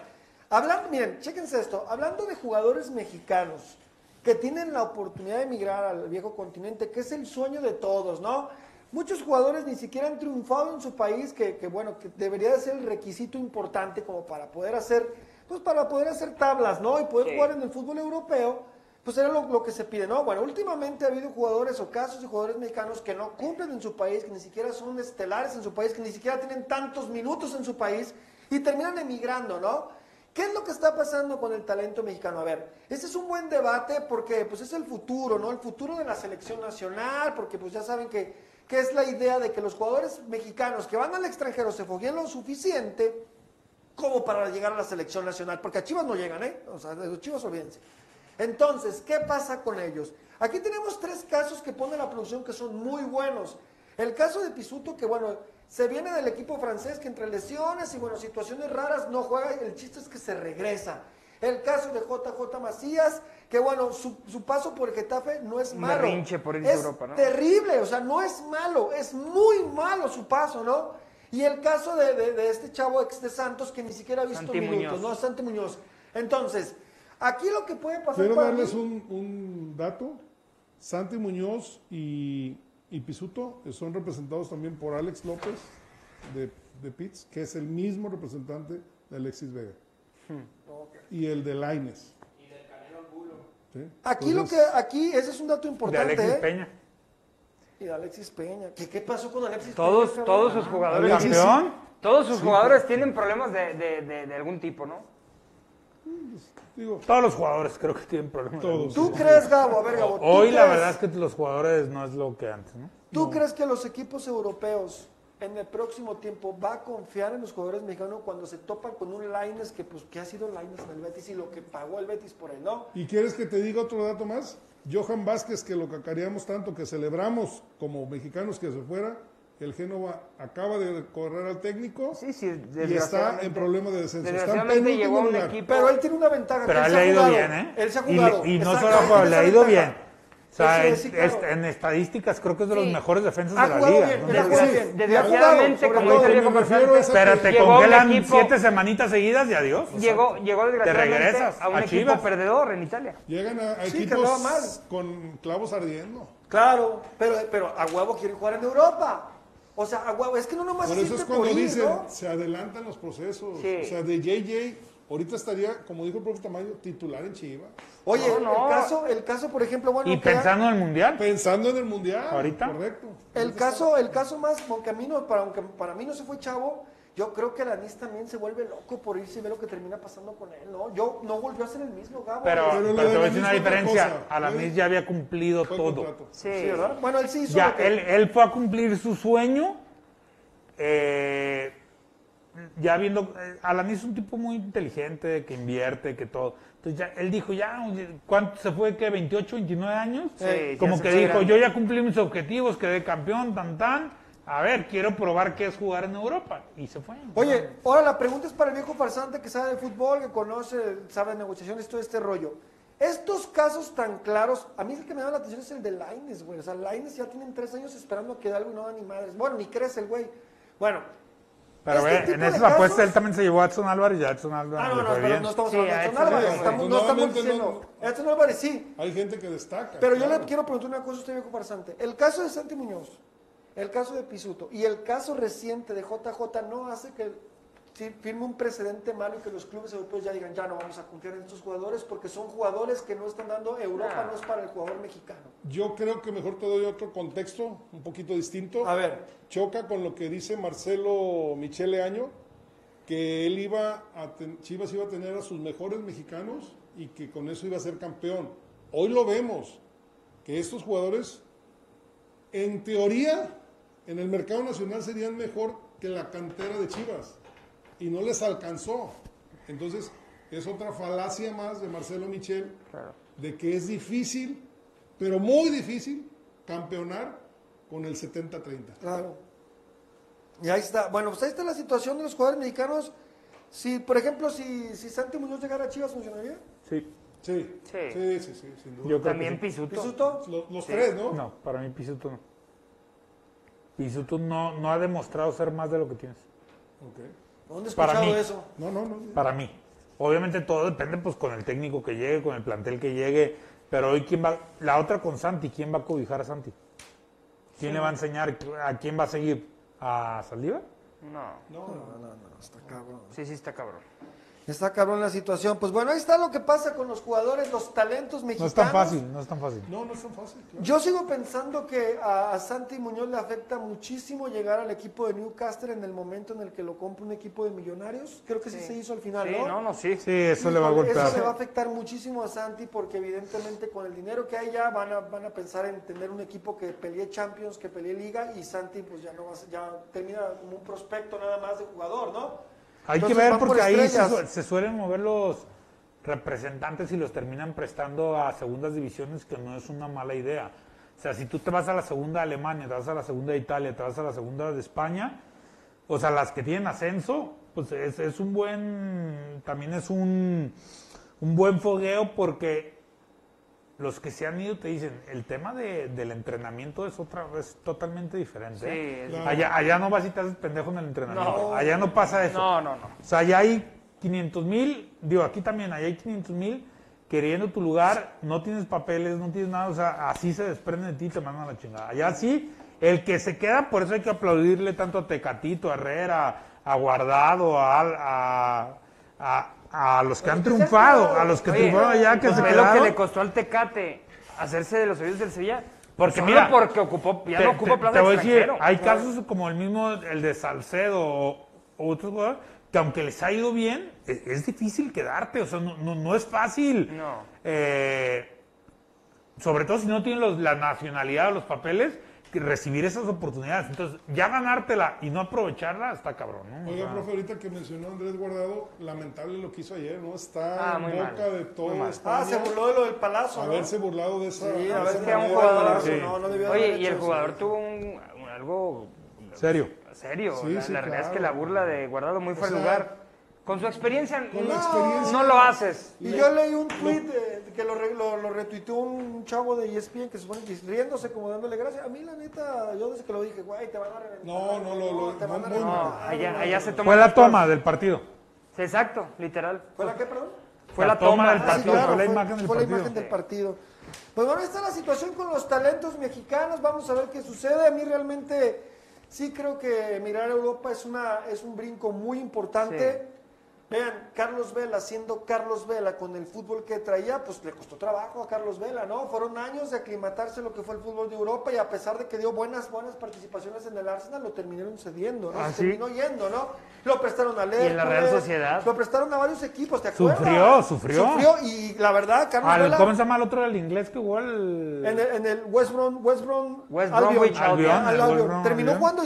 Hablando, miren, chéquense esto. Hablando de jugadores mexicanos que tienen la oportunidad de emigrar al viejo continente, que es el sueño de todos, ¿no? Muchos jugadores ni siquiera han triunfado en su país, que, que, bueno, que debería de ser el requisito importante como para poder hacer, pues para poder hacer tablas, ¿no? Y poder Sí. jugar en el fútbol europeo, pues era lo, lo que se pide, ¿no? Bueno, últimamente ha habido jugadores o casos de jugadores mexicanos que no cumplen en su país, que ni siquiera son estelares en su país, que ni siquiera tienen tantos minutos en su país y terminan emigrando, ¿no? ¿Qué es lo que está pasando con el talento mexicano? A ver, ese es un buen debate porque pues es el futuro, ¿no? El futuro de la selección nacional, porque pues ya saben que, que es la idea de que los jugadores mexicanos que van al extranjero se fogueen lo suficiente como para llegar a la selección nacional, porque a Chivas no llegan, ¿eh? O sea, los Chivas olvídense. Entonces, ¿qué pasa con ellos? Aquí tenemos tres casos que pone la producción que son muy buenos. El caso de Pisuto, que bueno, se viene del equipo francés que entre lesiones y bueno, situaciones raras no juega y el chiste es que se regresa. El caso de JJ Macías, que bueno, su, su paso por el Getafe no es malo. por es Europa, ¿no? terrible, o sea, no es malo, es muy malo su paso, ¿no? Y el caso de, de- de este chavo ex de Santos que ni siquiera ha visto Santi minutos, Muñoz. ¿no? Santi Muñoz. Entonces, aquí lo que puede pasar Quiero para darles mí- un, un dato. Santi Muñoz y, y Pisuto son representados también por Alex López de, de Pitts, que es el mismo representante de Alexis Vega. Y el de Laines. ¿Sí? Aquí lo que, aquí, ese es un dato De importante, Alexis ¿eh? Peña. Y de Alexis Peña. ¿Qué, qué pasó con Alexis Todos, Peña? todos sus jugadores. Alexis, Campeón. Todos sus jugadores tienen problemas de, de- de- de algún tipo, ¿no? Digo, Todos los jugadores creo que tienen problemas. Todos. ¿Tú crees, Gabo? A ver, Gabo. ¿tú Hoy la verdad es que los jugadores no es lo que antes, ¿no? ¿Tú crees que los equipos europeos en el próximo tiempo va a confiar en los jugadores mexicanos cuando se topan con un Laines que pues que ha sido Laines en el Betis y lo que pagó el Betis por él, ¿no? ¿Y quieres que te diga otro dato más? Johan Vázquez, que lo cacareamos tanto, que celebramos como mexicanos que se fuera, el Génova acaba de correr al técnico Sí, sí, y está en problema de descenso. Está en Desgraciadamente penúltimo llegó a un lugar. equipo. Pero él tiene una ventaja. Pero que él él le ha ido jugado. bien, ¿eh? Él se ha Y, jugado. le- y no solo él juega, le ha ido bien. O sea, en, estadísticas creo que es de los Sí. mejores defensas Ha de la liga. bien, ¿no? Desgraciadamente, como dice el me viejo refiero Farsante, es a Pero te llegó un congelan equipo- siete semanitas seguidas y adiós. Llegó, llegó desgraciadamente regresas a un a equipo Chivas. perdedor en Italia. Llegan a, a Sí, que equipos mal. con clavos ardiendo. Claro, pero, pero a huevo quieren jugar en Europa. O sea, huevo, es que no nomás Por eso es cuando por ir, dicen, ¿no? se adelantan los procesos. Sí. O sea, de JJ, ahorita estaría, como dijo el profe Tamayo, titular en Chivas. Oye, No, no. el caso, el caso, por ejemplo, bueno, Y que- pensando en el mundial. Pensando en el Mundial. ¿Ahorita? Correcto. el caso, el caso más, aunque a mí no, para, aunque para mí no se fue chavo, yo creo que Alanis también se vuelve loco por irse y ve lo que termina pasando con él, ¿no? Yo no volvió a ser el mismo, Gabo. Pero, Pero pero te voy a decir una diferencia. cosa. Alanis ya había cumplido Fue todo. Sí. Sí, ¿verdad? Bueno, él sí hizo Ya, lo que- él, él fue a cumplir su sueño. eh, ya viendo, eh, Alanis es un tipo muy inteligente, que invierte, que todo. Entonces ya, él dijo, ya, ¿cuánto se fue? ¿Qué? ¿28, 29 años? Sí, Como que dijo, grande. yo ya cumplí mis objetivos, quedé campeón, tan, tan. A ver, quiero probar qué es jugar en Europa. Y se fue. Oye, ahora la pregunta es para el viejo farsante que sabe de fútbol, que conoce, sabe de negociaciones, todo este rollo. Estos casos tan claros, a mí el que me llama la atención es el de Laines, güey. O sea, Laines ya tienen tres años esperando que dé algo y no da ni madres. Bueno, ni crece el güey. Bueno. Pero este ve, tipo en de esas casos- apuestas él también se llevó a Edson Álvarez y a Edson Álvarez Ah, no, no, pero no estamos Sí, hablando de a Edson Álvarez. Álvarez. Estamos, no estamos diciendo. Edson Álvarez sí. Hay gente que destaca. Pero yo claro. le quiero preguntar una cosa a usted, viejo farsante. El caso de Santi Muñoz, el caso de Pisuto y el caso reciente de JJ no hace que firme un precedente malo y que los clubes europeos ya digan, ya no vamos a confiar en estos jugadores porque son jugadores que no están dando, Europa no es para el jugador mexicano. Yo creo que mejor te doy otro contexto, un poquito distinto. A ver, Choca con lo que dice Marcelo Michele Año, que él iba a ten- Chivas iba a tener a sus mejores mexicanos y que con eso iba a ser campeón. Hoy lo vemos, que estos jugadores, en teoría, en el mercado nacional serían mejor que la cantera de Chivas y no les alcanzó. Entonces, es otra falacia más de Marcelo Michel de que es difícil, pero muy difícil, campeonar con el 70-30. claro. Y ahí está. Bueno, pues ahí está la situación de los jugadores mexicanos. Si, por ejemplo, si, si Santi Muñoz llegara a Chivas, ¿funcionaría? Sí, Sí, Sí. sí, sí, sí, sin duda. yo También. Pisuto. ¿Pisuto? Los, los tres, ¿no? No, para mí Pisuto no. Pisuto no, no ha demostrado ser más de lo que tienes. ¿Dónde he Para escuchado mí. eso? No, no, no. Para mí. Obviamente todo depende pues con el técnico que llegue, con el plantel que llegue, pero hoy quién va, la otra con Santi, ¿quién va a cobijar a Santi? ¿Quién le va a enseñar? ¿A quién va a seguir? ¿A Saldívar? No. No, no, no, no, está cabrón. Sí, sí, está cabrón. Está cabrón la situación. Pues bueno, ahí está lo que pasa con los jugadores, los talentos No mexicanos. es tan fácil, no es tan fácil. No, no es tan fácil. claro. Yo sigo pensando que a, a Santi Muñoz le afecta muchísimo llegar al equipo de Newcastle en el momento en el que lo compra un equipo de millonarios. Creo que sí, se hizo al final, Sí, ¿no? no, no, sí. Sí, eso le va a golpear. Eso le va a afectar muchísimo a Santi porque evidentemente con el dinero que hay ya van a, van a pensar en tener un equipo que pelee Champions, que pelee Liga y Santi pues ya no va a ser- ya termina como un prospecto nada más de jugador, ¿no? Hay que ver por porque ahí se suelen mover los representantes y los terminan prestando a segundas divisiones, que no es una mala idea. O sea, si tú te vas a la segunda de Alemania, te vas a la segunda de Italia, te vas a la segunda de España, o sea, las que tienen ascenso, pues es, es un buen, también es un, un buen fogueo porque los que se han ido te dicen, el tema de- del entrenamiento es otra es totalmente diferente. Sí, ¿eh? allá, allá no vas y te haces pendejo en el entrenamiento. No. allá no pasa eso. No, no, no. O sea, allá hay 500 mil, digo, aquí también, allá hay 500 mil queriendo tu lugar, no tienes papeles, no tienes nada, o sea, así se desprenden de ti y te mandan a la chingada. Allá sí, el que se queda, por eso hay que aplaudirle tanto a Tecatito, a Herrera, a Guardado, a, a, a- a los que han triunfado, a los que Oye, triunfaron allá, que pues se ve lo que quedaron. le costó al Tecate hacerse de los oídos del Sevilla. Porque Solo mira, porque ocupó, ya te, no ocupa te- plaza te voy a decir, extranjero. hay casos como el mismo, el de Salcedo o, o otros jugadores, que aunque les ha ido bien, e- es, difícil quedarte, o sea, no, no, no es fácil. No. Eh, sobre todo si no tienen los- la nacionalidad o los papeles, que recibir esas oportunidades. Entonces, ya ganártela y no aprovecharla está cabrón, ¿no? O Oiga, sea, profe, ahorita que mencionó Andrés Guardado, lamentable lo que hizo ayer, ¿no? Está Ah, en muy boca mal, de todo. España. Ah, se burló de lo del palazo, ¿no? Haberse burlado de esa. Sí, que un jugador- Sí. no, no debió Oye, y el eso. jugador tuvo un, un- algo serio. serio. Sí, la sí, la realidad es que la burla de Guardado muy fuera de sea, lugar. Con su experiencia, con la no, experiencia- no lo haces. Y yo leí un tweet eh, que lo, re- lo, lo retuiteó un chavo de ESPN que se supone que riéndose como dándole gracias. A mí, la neta, yo desde que lo dije, güey, te van a reventar. No, no, lo- lo- te van a muy mal. reventar. No, allá, allá se toma. Fue la toma del partido. Sí, Exacto, literal. ¿Fue la qué, perdón? Fue La la, toma toma del Ah, partido, sí, claro, fue la fue, imagen del fue la partido. imagen del partido. Pues bueno, ahí está la situación con los talentos mexicanos. Vamos a ver qué sucede. A mí realmente sí creo que mirar a Europa es, una, es un brinco muy importante. Vean, Carlos Vela, siendo Carlos Vela con el fútbol que traía, pues le costó trabajo a Carlos Vela, ¿no? Fueron años de aclimatarse lo que fue el fútbol de Europa y a pesar de que dio buenas, buenas participaciones en el Arsenal, lo terminaron cediendo, ¿no? Ah, Se ¿sí? terminó yendo, ¿no? Lo prestaron a Y en la Real Sociedad. Lo prestaron a varios equipos, ¿te acuerdas? Sufrió, sufrió. Sufrió y la verdad, Carlos Al- Vela... ¿Cómo se llama el otro del inglés que jugó el... En el, en el West Brom, West Brom, West Albion. Bromwich Terminó jugando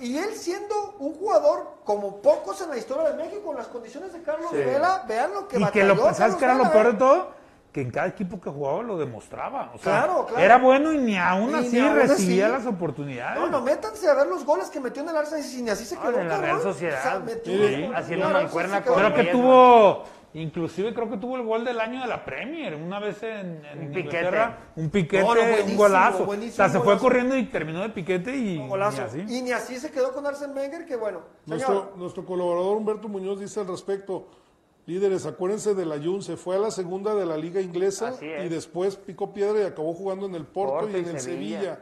y él siendo un jugador como pocos en la historia de México, en las condiciones de Carlos Vela, vean lo que y que lo, ¿sabes Carlos qué era lo peor de todo? Que en cada equipo que jugaba lo demostraba. O sea, Claro, claro. Era bueno y ni aún Y así ni aún recibía así. las oportunidades. No, no, métanse a ver los goles que metió en el Arsenal y ni así se Ah, quedó. en la. Real Sociedad. metió Sí, unos goles. haciendo mancuerna con Creo que tuvo, inclusive creo que tuvo el gol del año de la Premier, una vez en, en Un Inglaterra, piquete. un piquete, No, no, un buenísimo, golazo. buenísimo, o sea, se fue corriendo y terminó de piquete y, Un golazo. y así. Y ni así se quedó con Arsene Wenger, que bueno. Señor, Nuestro, nuestro colaborador Humberto Muñoz dice al respecto, líderes, acuérdense de la Jun, se fue a la segunda de la liga inglesa y después picó piedra y acabó jugando en el Porto, Porto y en y el Sevilla. Sevilla.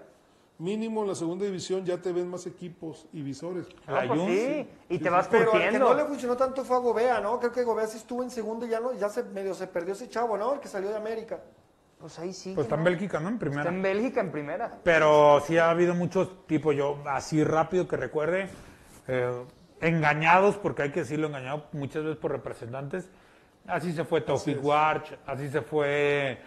Mínimo en la segunda división ya te ven más equipos y visores. No, La pues sí, y te vas Pero al que no le funcionó tanto fue a Gobea, ¿no? Creo que Gobea sí estuvo en segundo y ya, no, ya se medio se perdió ese chavo, ¿no? El que salió de América. Pues ahí sí. Pues está en Bélgica, ¿no? En Está primera. en Bélgica en primera. Pero sí ha habido muchos tipos, yo así rápido que recuerde, eh, engañados, porque hay que decirlo, engañados muchas veces por representantes. Así se fue Taufik Warch, así se fue...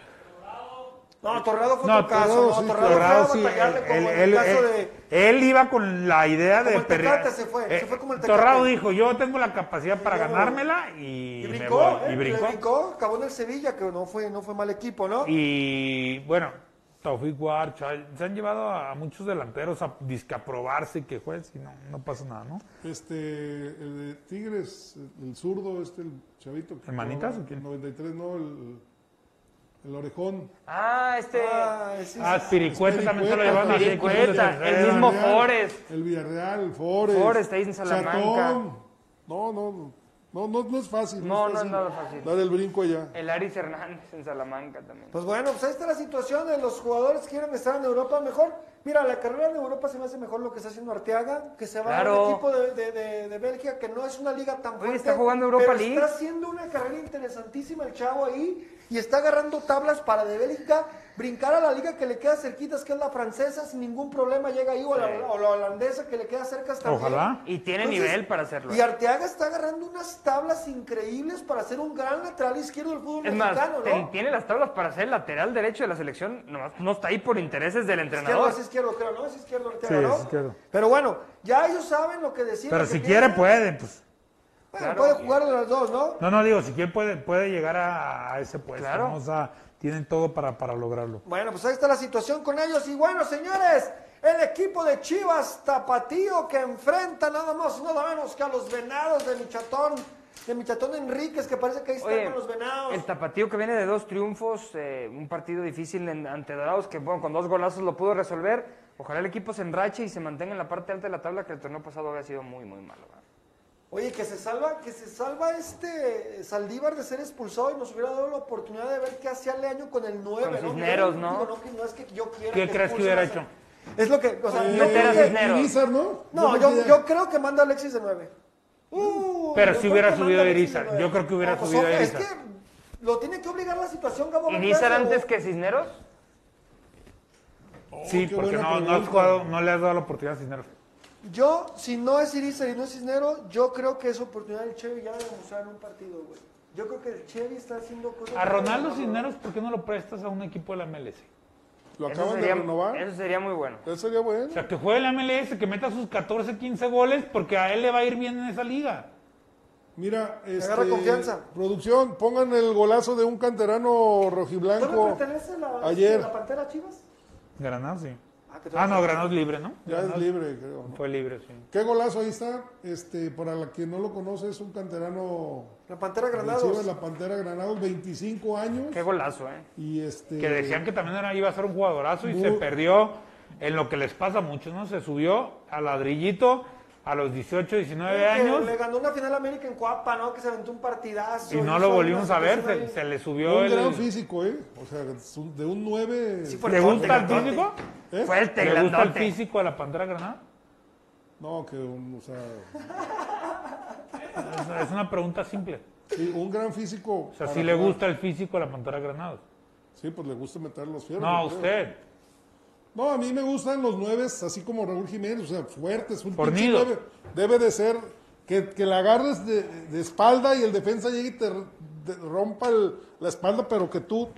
No, Torrado fue No, otro caso, Torrado ¿no? sí, Torrado, Torrado fue sí, a batallarle él, como él- en él- el caso él- de... él iba con la idea Como de el Tecate perrear. se fue, Eh, se fue como el Tecate. Torrado dijo, yo tengo la capacidad para ganármela y, Y me brincó, voy. ¿eh? Y brincó. Brincó, acabó en el Sevilla, que no fue, no fue mal equipo, ¿no? Y bueno, Taufik Warch, ay, se han llevado a, a muchos delanteros a disque a probarse y que juez y no, no pasa nada, ¿no? Este, el de Tigres, el zurdo, este, el chavito. que ¿El Manitas o quién? en 93, no, el, el orejón. Ah, este. Ah, sí, Ah. Spiricueta también se lo llevaron así, Spiricueta, el mismo Villarreal, Forest. El Villarreal, el Forest. Forest ahí en Salamanca. Chatón. No, no, No, no, no es fácil. No, no es fácil nada fácil. Dar el brinco allá. El Aris Hernández en Salamanca también. Pues bueno, pues ahí está la situación de los jugadores que quieren estar en Europa mejor. Mira, la carrera en Europa se me hace mejor lo que está haciendo Arteaga, que se va a Claro. un equipo de, de, de- de Bélgica que no es una liga tan fuerte. está jugando Europa pero League. Está haciendo una carrera interesantísima el chavo ahí y está agarrando tablas para de Bélgica brincar a la liga que le queda cerquitas, que es la francesa, sin ningún problema llega ahí, o la, o la holandesa que le queda cerca también. Ojalá. Y tiene nivel para hacerlo. Y Arteaga está agarrando unas tablas increíbles para ser un gran lateral izquierdo del fútbol Es mexicano, ¿no? tiene las tablas para ser lateral derecho de la selección, nomás no está ahí por intereses del Izquierdo entrenador. es izquierdo, creo, ¿no? Es izquierdo Arteaga, Sí, ¿no? es izquierdo. Pero bueno, ya ellos saben lo que decían. Pero si quiere puede, pues. Bueno, Claro. puede jugar de las dos, ¿no? No, no, digo, si quiere puede, puede llegar a, a ese puesto. Claro. ¿no? O sea, tienen todo para, para lograrlo. Bueno, pues ahí está la situación con ellos. Y bueno, señores, el equipo de Chivas Tapatío que enfrenta nada más y nada menos que a los venados de Michatón, de Michatón Enríquez, que parece que ahí está Oye, con los venados. el tapatío que viene de dos triunfos, eh, un partido difícil en- ante Dorados, que bueno, con dos golazos lo pudo resolver. Ojalá el equipo se enrache y se mantenga en la parte alta de la tabla, que el torneo pasado había sido muy, muy malo. ¿verdad? Oye, que se salva, que se salva este Saldívar de ser expulsado y nos hubiera dado la oportunidad de ver qué hacía Leaño con el 9, Con ¿no? Cisneros, ¿no? digo, que no es que yo quiera ¿Qué crees que hubiera hecho? Es lo que, o sea, Eh, yo creo que-. Irizar, ¿no? No, yo, creo que manda a Alexis de 9. Uh, Pero si hubiera subido Irizar. Yo creo que hubiera No, pues, subido ojo, Irizar. Es que lo tiene que obligar la situación, Gabo. ¿Iniciar Valdés, antes o- que Cisneros? Oh, Sí, porque no, no has jugado, no le has dado la oportunidad a Cisneros. Yo, si no es Irizar y no es Cisnero, yo creo que es oportunidad del Chevy ya de demostrar en un partido, güey. Yo creo que el Chevy está haciendo cosas... A Ronaldo Cisneros, ¿por qué no lo prestas a un equipo de la MLS? Lo Eso acaban sería, de renovar. eso sería muy bueno. Eso sería bueno. O sea, que juegue la MLS, que meta sus 14, 15 goles, porque a él le va a ir bien en esa liga. Mira, este, agarra confianza. producción, pongan el golazo de un canterano ¿No rojiblanco. le pertenece la, ayer. la Pantera Chivas? Granados, sí. Ah, Ah, no, Granados libre, ¿no? Ya es libre, creo. ¿no? Fue libre, sí. ¿Qué golazo ahí está? Este, para la que no lo conoce, es un canterano La Pantera de Granados. Chivas, la Pantera Granados, 25 años. Qué golazo, ¿eh? Y este, Que decían que también era, iba a ser un jugadorazo y Muy- se perdió en lo que les pasa a muchos, ¿no? Se subió al ladrillito a los 18, 19 Que años Le ganó una final América en Cuapa, ¿no? Que se aventó un partidazo. y no lo volvimos a ver, se, le subió un el... gran físico, ¿eh? O sea, de un 9. Sí, ¿Le gusta el físico? ¿eh? Fuerte, ¿Le gusta el físico de la Pantera Granada? No, que un, o sea, Es, es una pregunta simple. sí, un gran físico. O sea, si le jugar. gusta el físico de la Pantera Granados. Sí, pues le gusta meter los fierros. No, a creo. No, a mí me gustan los nueves, así como Raúl Jiménez, o sea, fuertes. Un pinche Fornido. nueve. Debe de ser que, que la agarres de, de espalda y el defensa llegue y te rompa el- la espalda, pero que tú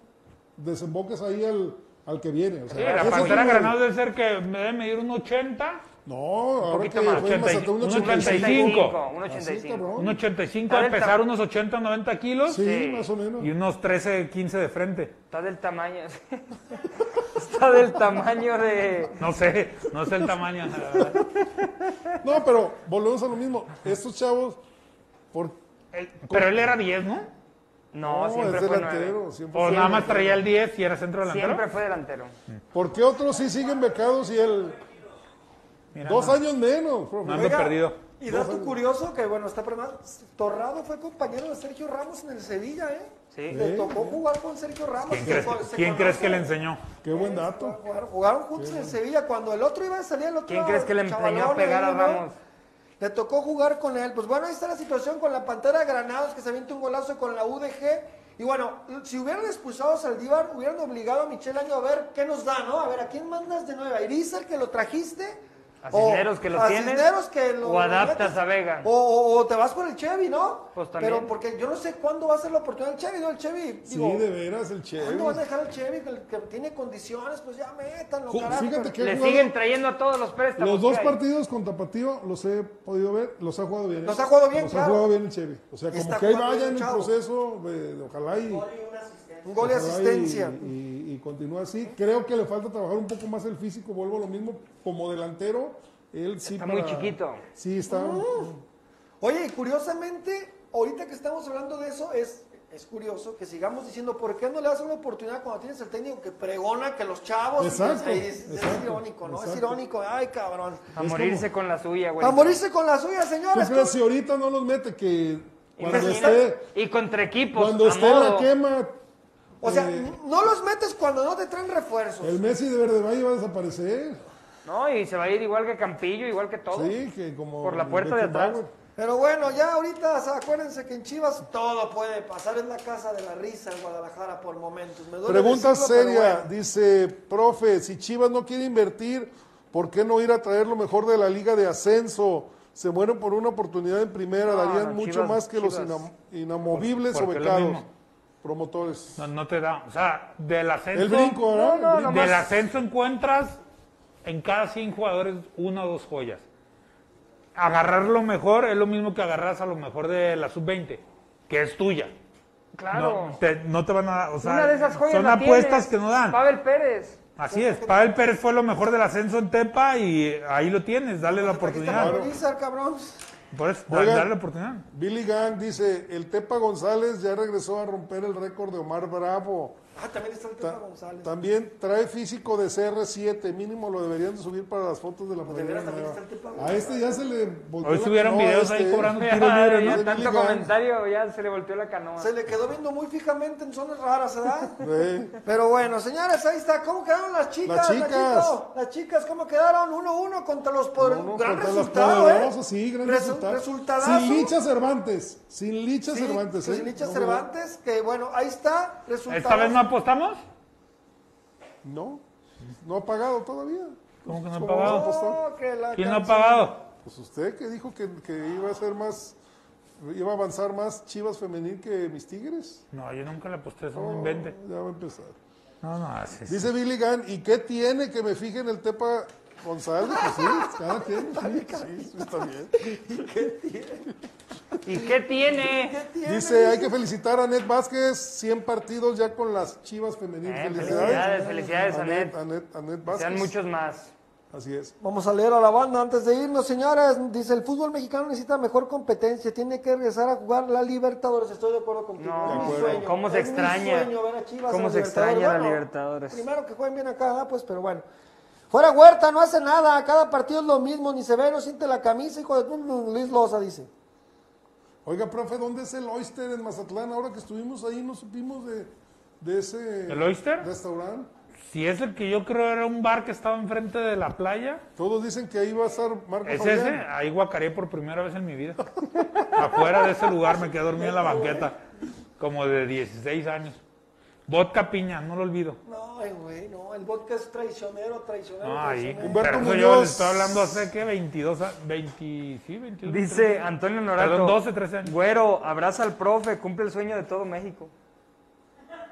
desemboques ahí al, al que viene. O sea, Sí, la Pantera Granados debe ser que me debe medir un 80, No, ahora poquito que más, fue en 80 y- Mazatlán, un un 85. 85. Un Así, 85. cabrón. un 85 Está a del pesar unos 80, 90 kilos Sí, Sí. más o menos. y unos 13, 15 de frente. Está del tamaño. Está del tamaño de. No sé, no sé el tamaño. la verdad. No, pero volvemos a lo mismo. Estos chavos, por, Él- Pero él era 10, ¿no? No, no, siempre es fue delantero. Siempre O fue nada más traía el 10 y era centro delantero. Siempre fue delantero. ¿Por qué otros sí siguen becados y él Mira, dos no, años menos? profe? no ando Oiga, perdido. Y dato curioso que, bueno, está premiado. Torrado fue compañero de Sergio Ramos en el Sevilla, ¿eh? Sí. Le tocó jugar con Sergio Ramos. ¿Quién, crees, quién crees que le enseñó? Qué buen dato. Jugaron, jugaron juntos en el Sevilla. Cuando el otro iba a salir, el otro ¿Quién crees que le enseñó a pegar a. Ramos? Le tocó jugar con él. Pues bueno, ahí está la situación con la Pantera Granados, que se avienta un golazo con la UDG. Y bueno, si hubieran expulsado a Saldívar, hubieran obligado a Michel Año a ver qué nos da, ¿no? A ver, ¿a quién mandas de nuevo? ¿A Irizar que lo trajiste? A O Cisneros que lo a tienes, Cisneros que lo o adaptas metes. a Vega. O, o- o te vas por el Chevy, ¿no? Pues también. Pero porque yo no sé cuándo va a ser la oportunidad del Chevy, ¿no? El Chevy, Sí, digo, de veras, el Chevy. ¿cuándo van a dejar al Chevy que, que tiene condiciones? Pues ya métanlo, Ju- carajo. fíjate que- Le jugado- siguen trayendo a todos los préstamos. Los dos partidos con Tapatío los he podido ver, los ha jugado bien. ¿eh? Los ha jugado bien, Los claro. ha jugado bien el Chevy. O sea, como está que ahí vaya en el el proceso, de ojalá y, Un gol y- asistencia. Y, y continúa así. Creo que le falta trabajar un poco más el físico, vuelvo a lo mismo, como delantero. Él sí Está muy chiquito. Sí, está. Oye, y curiosamente, ahorita que estamos hablando de eso, es, es curioso que sigamos diciendo, ¿por qué no le das una oportunidad cuando tienes el técnico que pregona que los chavos... Exacto, Es, es- es exacto, irónico, ¿no? Es irónico. Ay, cabrón. A morirse con la suya, güey. A morirse con la suya, ¿Tú señores. crees si ahorita no los mete que Cuando esté, Y contra equipos. cuando esté la modo. quema, O sea, eh, no los metes cuando no te traen refuerzos. el Messi de Verde Valle va a desaparecer. No, y se va a ir igual que Campillo, igual que todo. Sí, que como. Por la puerta de atrás. Pero bueno, ya ahorita o sea, acuérdense que en Chivas todo puede pasar. Es la casa de la risa en Guadalajara por momentos. Me duele Pregunta decirlo, seria, bueno. dice, profe, si Chivas no quiere invertir, ¿por qué no ir a traer lo mejor de la liga de ascenso? Se mueren por una oportunidad en primera, No, darían no, mucho Chivas- más que los inam- inamovibles o becados. Promotores. No, no te da. O sea, del ascenso. El brinco. No, no, nomás- Del ascenso encuentras en cada 100 jugadores una o dos joyas. Agarrar lo mejor es lo mismo que agarras a lo mejor de la sub-20, que es tuya. Claro. No te, no te van a dar. O sea, Una de esas joyas son la apuestas tienes. que no dan. Pavel Pérez. Así es. Pavel Pérez fue lo mejor del ascenso en Tepa y ahí lo tienes. Dale la oportunidad. Urizar, cabrón. Por eso, da- Oigan. dale la oportunidad. Billy Gang dice, el Tepa González ya regresó a romper el récord de Omar Bravo. Ah, también está el Ta- Tata González. También trae físico de CR7, mínimo lo deberían de subir para las fotos de la Pues Tepa A este ya se le volteó Hoy la subieron canoa, videos ahí este. cobrando Ya, tiros libres, ya ¿no? tanto comentario, ya se le volteó la canoa. Se le quedó viendo muy fijamente en zonas raras, ¿verdad? Sí. Pero bueno, señores, ahí está. ¿Cómo quedaron las chicas? Las chicas. Nachito? Las chicas, ¿cómo quedaron? 1-1 contra los poderosos. Uno gran contra los resultado, ¿eh? sí, gran Resu- resultado. resultadazo. Sin Licha Cervantes, sin Licha Sí, Cervantes, ¿eh? Sin Licha No, Cervantes, que bueno, ahí está. Resultado. ¿Esta vez no apostamos? No, no ha pagado todavía. ¿Cómo que no ha ¿Cómo pagado? Oh, que la ¿Quién no ha pagado? Pues usted que dijo que, que iba a ser más, iba a avanzar más Chivas femenil que mis Tigres. No, yo nunca le aposté eso, no Oh, invente. Ya va a empezar. No, no, así es. Dice Billy Gunn, ¿y qué tiene que me fije en el Tepa González? Pues sí, cada quien, sí, sí, está bien. ¿Y qué tiene? Dice, hay que felicitar a Anet Vázquez, 100 partidos ya con las Chivas femenil. Eh, felicidades, felicidades, Anet. Anet, Anet Vázquez. Sean muchos más. Así es. Vamos a leer a la banda antes de irnos, señores. Dice, el fútbol mexicano necesita mejor competencia, tiene que regresar a jugar la Libertadores. Estoy de acuerdo contigo. No, Es acuerdo. sueño, ¿Cómo se es extraña? sueño ver a Chivas ¿Cómo se extraña la Libertadores? Primero que jueguen bien acá, ah, pues, pero bueno. Fuera Huerta, no hace nada, cada partido es lo mismo, ni se ve, no siente la camisa, hijo de Luis Loza, dice. Oiga, profe, ¿dónde es el Oyster en Mazatlán? Ahora que estuvimos ahí no supimos de, de ese ¿El Oyster? restaurante. Si es el que yo creo era un bar que estaba enfrente de la playa, Todos dicen que ahí va a estar Marco ¿es Fabián. ese? Ahí guacaré por primera vez en mi vida. Afuera de ese lugar me quedé dormido en la banqueta, como de 16 años. Vodka piña, no lo olvido. No, güey, no, el vodka es traicionero, traicionero. No, ahí. traicionero. Humberto yo Muñoz. le estoy hablando hace, ¿qué? 22, a- 20, sí, 22. Dice 13. Antonio Norato. Perdón, 12, 13 años. Güero, abraza al profe, cumple el sueño de todo México.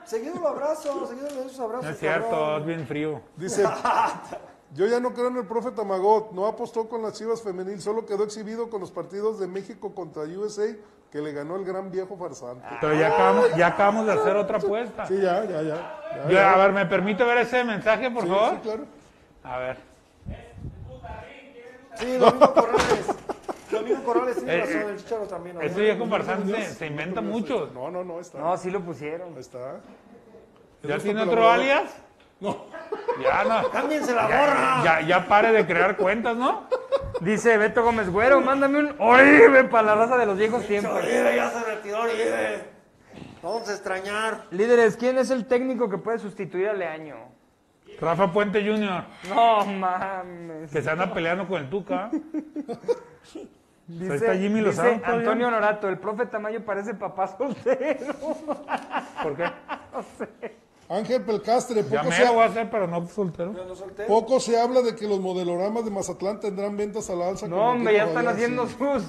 Seguido lo abrazo, seguido le doy sus abrazos. No es cierto, cabrón. es bien frío. Dice, yo ya no creo en el profe Tamagot, no apostó con las Chivas femenil, solo quedó exhibido con los partidos de México contra USA que le ganó el gran viejo farsante. Pero ya acabamos, ya acabamos de hacer otra apuesta. Sí, ya, ya, ya. ya, Yo, ya. a ver, ¿me permite ver ese mensaje, por Sí, favor? sí, claro. A ver. Sí, Domingo Corrales. Domingo Corrales tiene Eh, razón, el chicharo también. ¿no? Ese viejo farsante se, se inventa mucho. No, no, no, está. No, sí lo pusieron. Está. ¿Ya tiene otro alias? No. Ya no. Cámbiense la borra. Ya, ya pare de crear cuentas, ¿no? Dice Beto Gómez Güero, mándame un Oribe para la raza de los viejos tiempos. Oribe ya se retiró, Oribe. Vamos a extrañar. Líderes, ¿quién es el técnico que puede sustituir a Leaño? Rafa Puente Jr., No mames. que se anda peleando con el Tuca. Dice, Ahí está Jimmy dice. Antonio Honorato, el profe Tamayo parece papá soltero. ¿Por qué? Ángel Pelcastre, Ya poco me se, lo voy a hacer, pero no soltero. Yo no solté. poco se habla de que los modeloramas de Mazatlán tendrán ventas a la alza. No, como hombre, ya están haciendo sí. sus,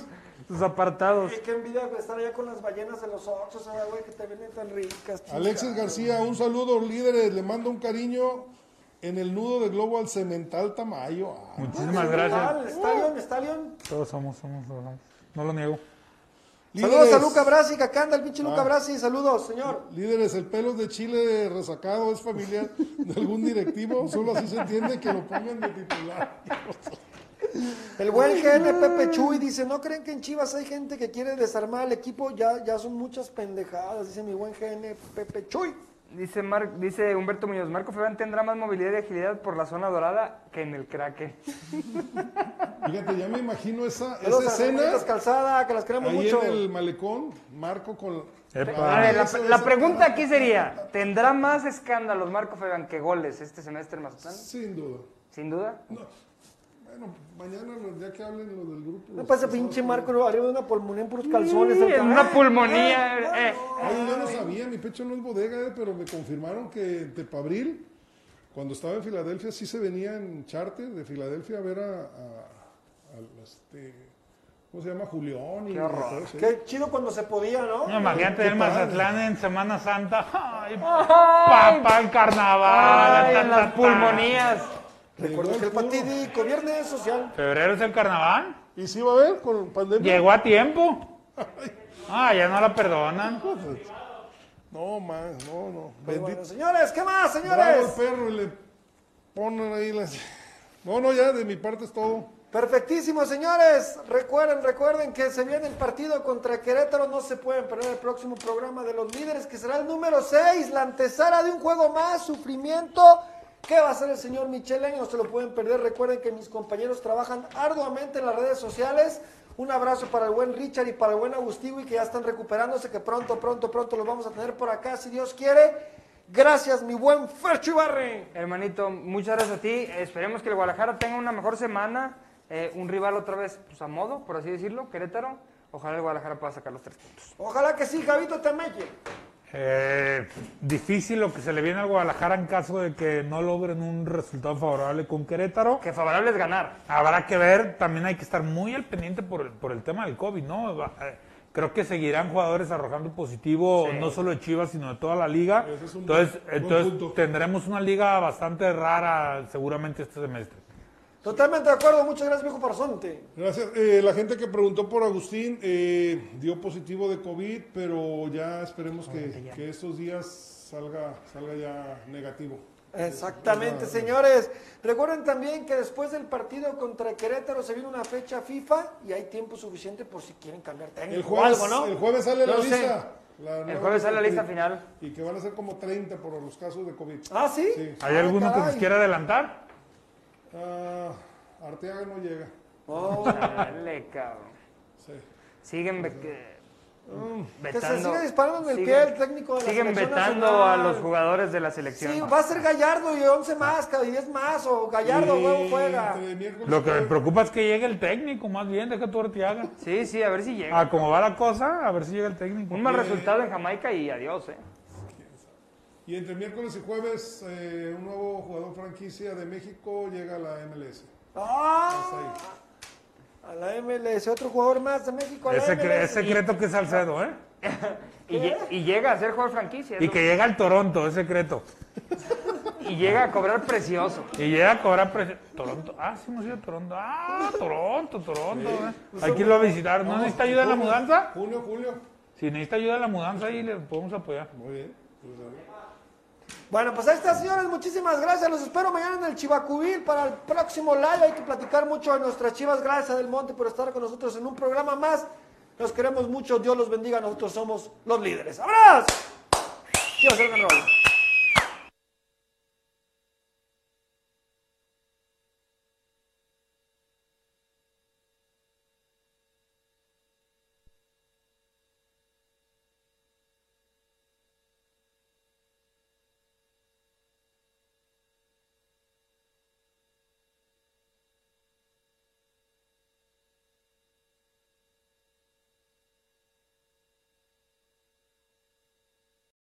sus apartados. Ay, qué envidia estar allá con las ballenas de los ¿sabes, güey? Que te vienen tan ricas. chingada. Alexis García, un saludo, líderes. Le mando un cariño en el nudo de globo al cemental Tamayo. Ah, Muchísimas gracias. Stallion, Stallion. Todos somos, somos, somos. No lo niego. Saludos a Luca Brasi, que acá anda el pinche Luca Brasi. Saludos, señor. líderes, el pelo de Chile resacado es familiar de algún directivo. Solo así se entiende que lo pongan de titular. El buen GN Pepe Chuy dice, ¿no creen que en Chivas hay gente que quiere desarmar al equipo? Ya, ya son muchas pendejadas, dice mi buen GN Pepe Chuy. Dice, Mar- dice Humberto Muñoz, Marco Fabián tendrá más movilidad y agilidad por la zona dorada que en el Kraken. Fíjate, ya me imagino esa, esa escena Hermanitas Calzada, que las queremos ahí mucho. en el malecón, Marco con... Epa. A ver, la, pregunta aquí sería, ¿tendrá más escándalos Marco Fabián que goles este semestre en Mazatlán? Sin duda. Sin duda. Bueno, mañana ya que hablen lo del grupo. No pasa pinche Marco arriba de una pulmonía en puros calzones. en cabrón. una pulmonía. eh. Oye, yo no sabía, mi pecho no es bodega, eh, pero me confirmaron que en Tepabril, cuando estaba en Filadelfia, sí se venía en charter de Filadelfia a ver a, a- a este, ¿cómo se llama? Julián y Qué horror. todo eso, ¿eh? Qué chido cuando se podía, ¿no? No, imagínate el. Mazatlán en Semana Santa. Ay, papá, el carnaval. Ay, en ta, las ta. pulmonías. Recuerdo que el fatídico viernes social. ¿Febrero es el carnaval? ¿Y sí va a haber con pandemia? Llegó a tiempo. Ah, ya no la perdonan. No, más, no, no. Pues bueno, Bendito. señores, ¿qué más, Bravo el señores? perro y le ponen ahí las... No, no, ya de mi parte es todo. Perfectísimo, señores. Recuerden, recuerden que se viene el partido contra Querétaro. No se pueden perder el próximo programa de los líderes, que será el número 6, la antesala de un juego más, sufrimiento. ¿Qué va a hacer el señor Michele? No se lo pueden perder. Recuerden que mis compañeros trabajan arduamente en las redes sociales. Un abrazo para el buen Richard y para el buen Agustín, que ya están recuperándose, que pronto, pronto, pronto los vamos a tener por acá, si Dios quiere. Gracias, mi buen Fercho Ibarre. Hermanito, muchas gracias a ti. Esperemos que el Guadalajara tenga una mejor semana. Eh, un rival otra vez pues, a modo, por así decirlo, Querétaro. Ojalá el Guadalajara pueda sacar los tres puntos. Ojalá que sí, Javito Temeque. Eh, difícil lo que se le viene al Guadalajara en caso de que no logren un resultado favorable con Querétaro. Que favorable es ganar. Habrá que ver, también hay que estar muy al pendiente por el, por el tema del COVID, ¿no? Eh, Creo que seguirán jugadores arrojando positivo, Sí. no solo de Chivas, sino de toda la liga. Es Entonces, buen- entonces tendremos una liga bastante rara seguramente este semestre. Totalmente de acuerdo, muchas gracias, viejo Farsonte. Gracias. Eh, la gente que preguntó por Agustín eh, dio positivo de COVID, pero ya esperemos que, que estos días salga, salga ya negativo. Exactamente, señores. Recuerden también que después del partido contra Querétaro se viene una fecha FIFA y hay tiempo suficiente por si quieren cambiar técnico El jueves, o algo, ¿no? el jueves sale la No lista. la El jueves sale la lista final. Y que van a ser como 30 por los casos de COVID. Ah, ¿sí? Sí. ¿Hay Ah, alguno que nos caray. quiera adelantar? Ah, Arteaga no llega. Oh, Dale, cabrón. Sí. Siguen ve- que- que se vetando. sigue disparando en el siguen- pie el técnico de la Siguen selección vetando nacional. a los jugadores de la selección. Sí, va a ser Gallardo y 11 más, cada 10 más, o Gallardo, huevo, juega. Lo que me preocupa es que llegue el técnico, más bien, deja tu Arteaga. Sí, sí, a ver si llega. A cómo va la cosa, a ver si llega el técnico. Un mal resultado en Jamaica y adiós, ¿eh? Y entre miércoles y jueves, eh, un nuevo jugador franquicia de México llega a la MLS. Ah, a la MLS, otro jugador más de México. A la Es, secre- MLS. es secreto que es Salcedo, ¿eh? Y, lle- y llega a ser jugador franquicia. Y lo- que llega al Toronto, es secreto. y llega a cobrar precioso. Y llega a cobrar precio. Toronto. Ah, sí, hemos ido a Toronto. Ah, Toronto, Toronto. ¿eh? Hay que irlo a visitar. ¿No necesita ayuda en la mudanza? Junio, julio. Si necesita ayuda en la mudanza, ahí le podemos apoyar. Muy bien. Pues, a ver. Bueno, pues ahí está, señores. Muchísimas gracias. Los espero mañana en el Chivacubil para el próximo live. Hay que platicar mucho de nuestras chivas. Gracias del Monte por estar con nosotros en un programa más. Los queremos mucho. Dios los bendiga. Nosotros somos los líderes. ¡Abrazo! Chivas, el.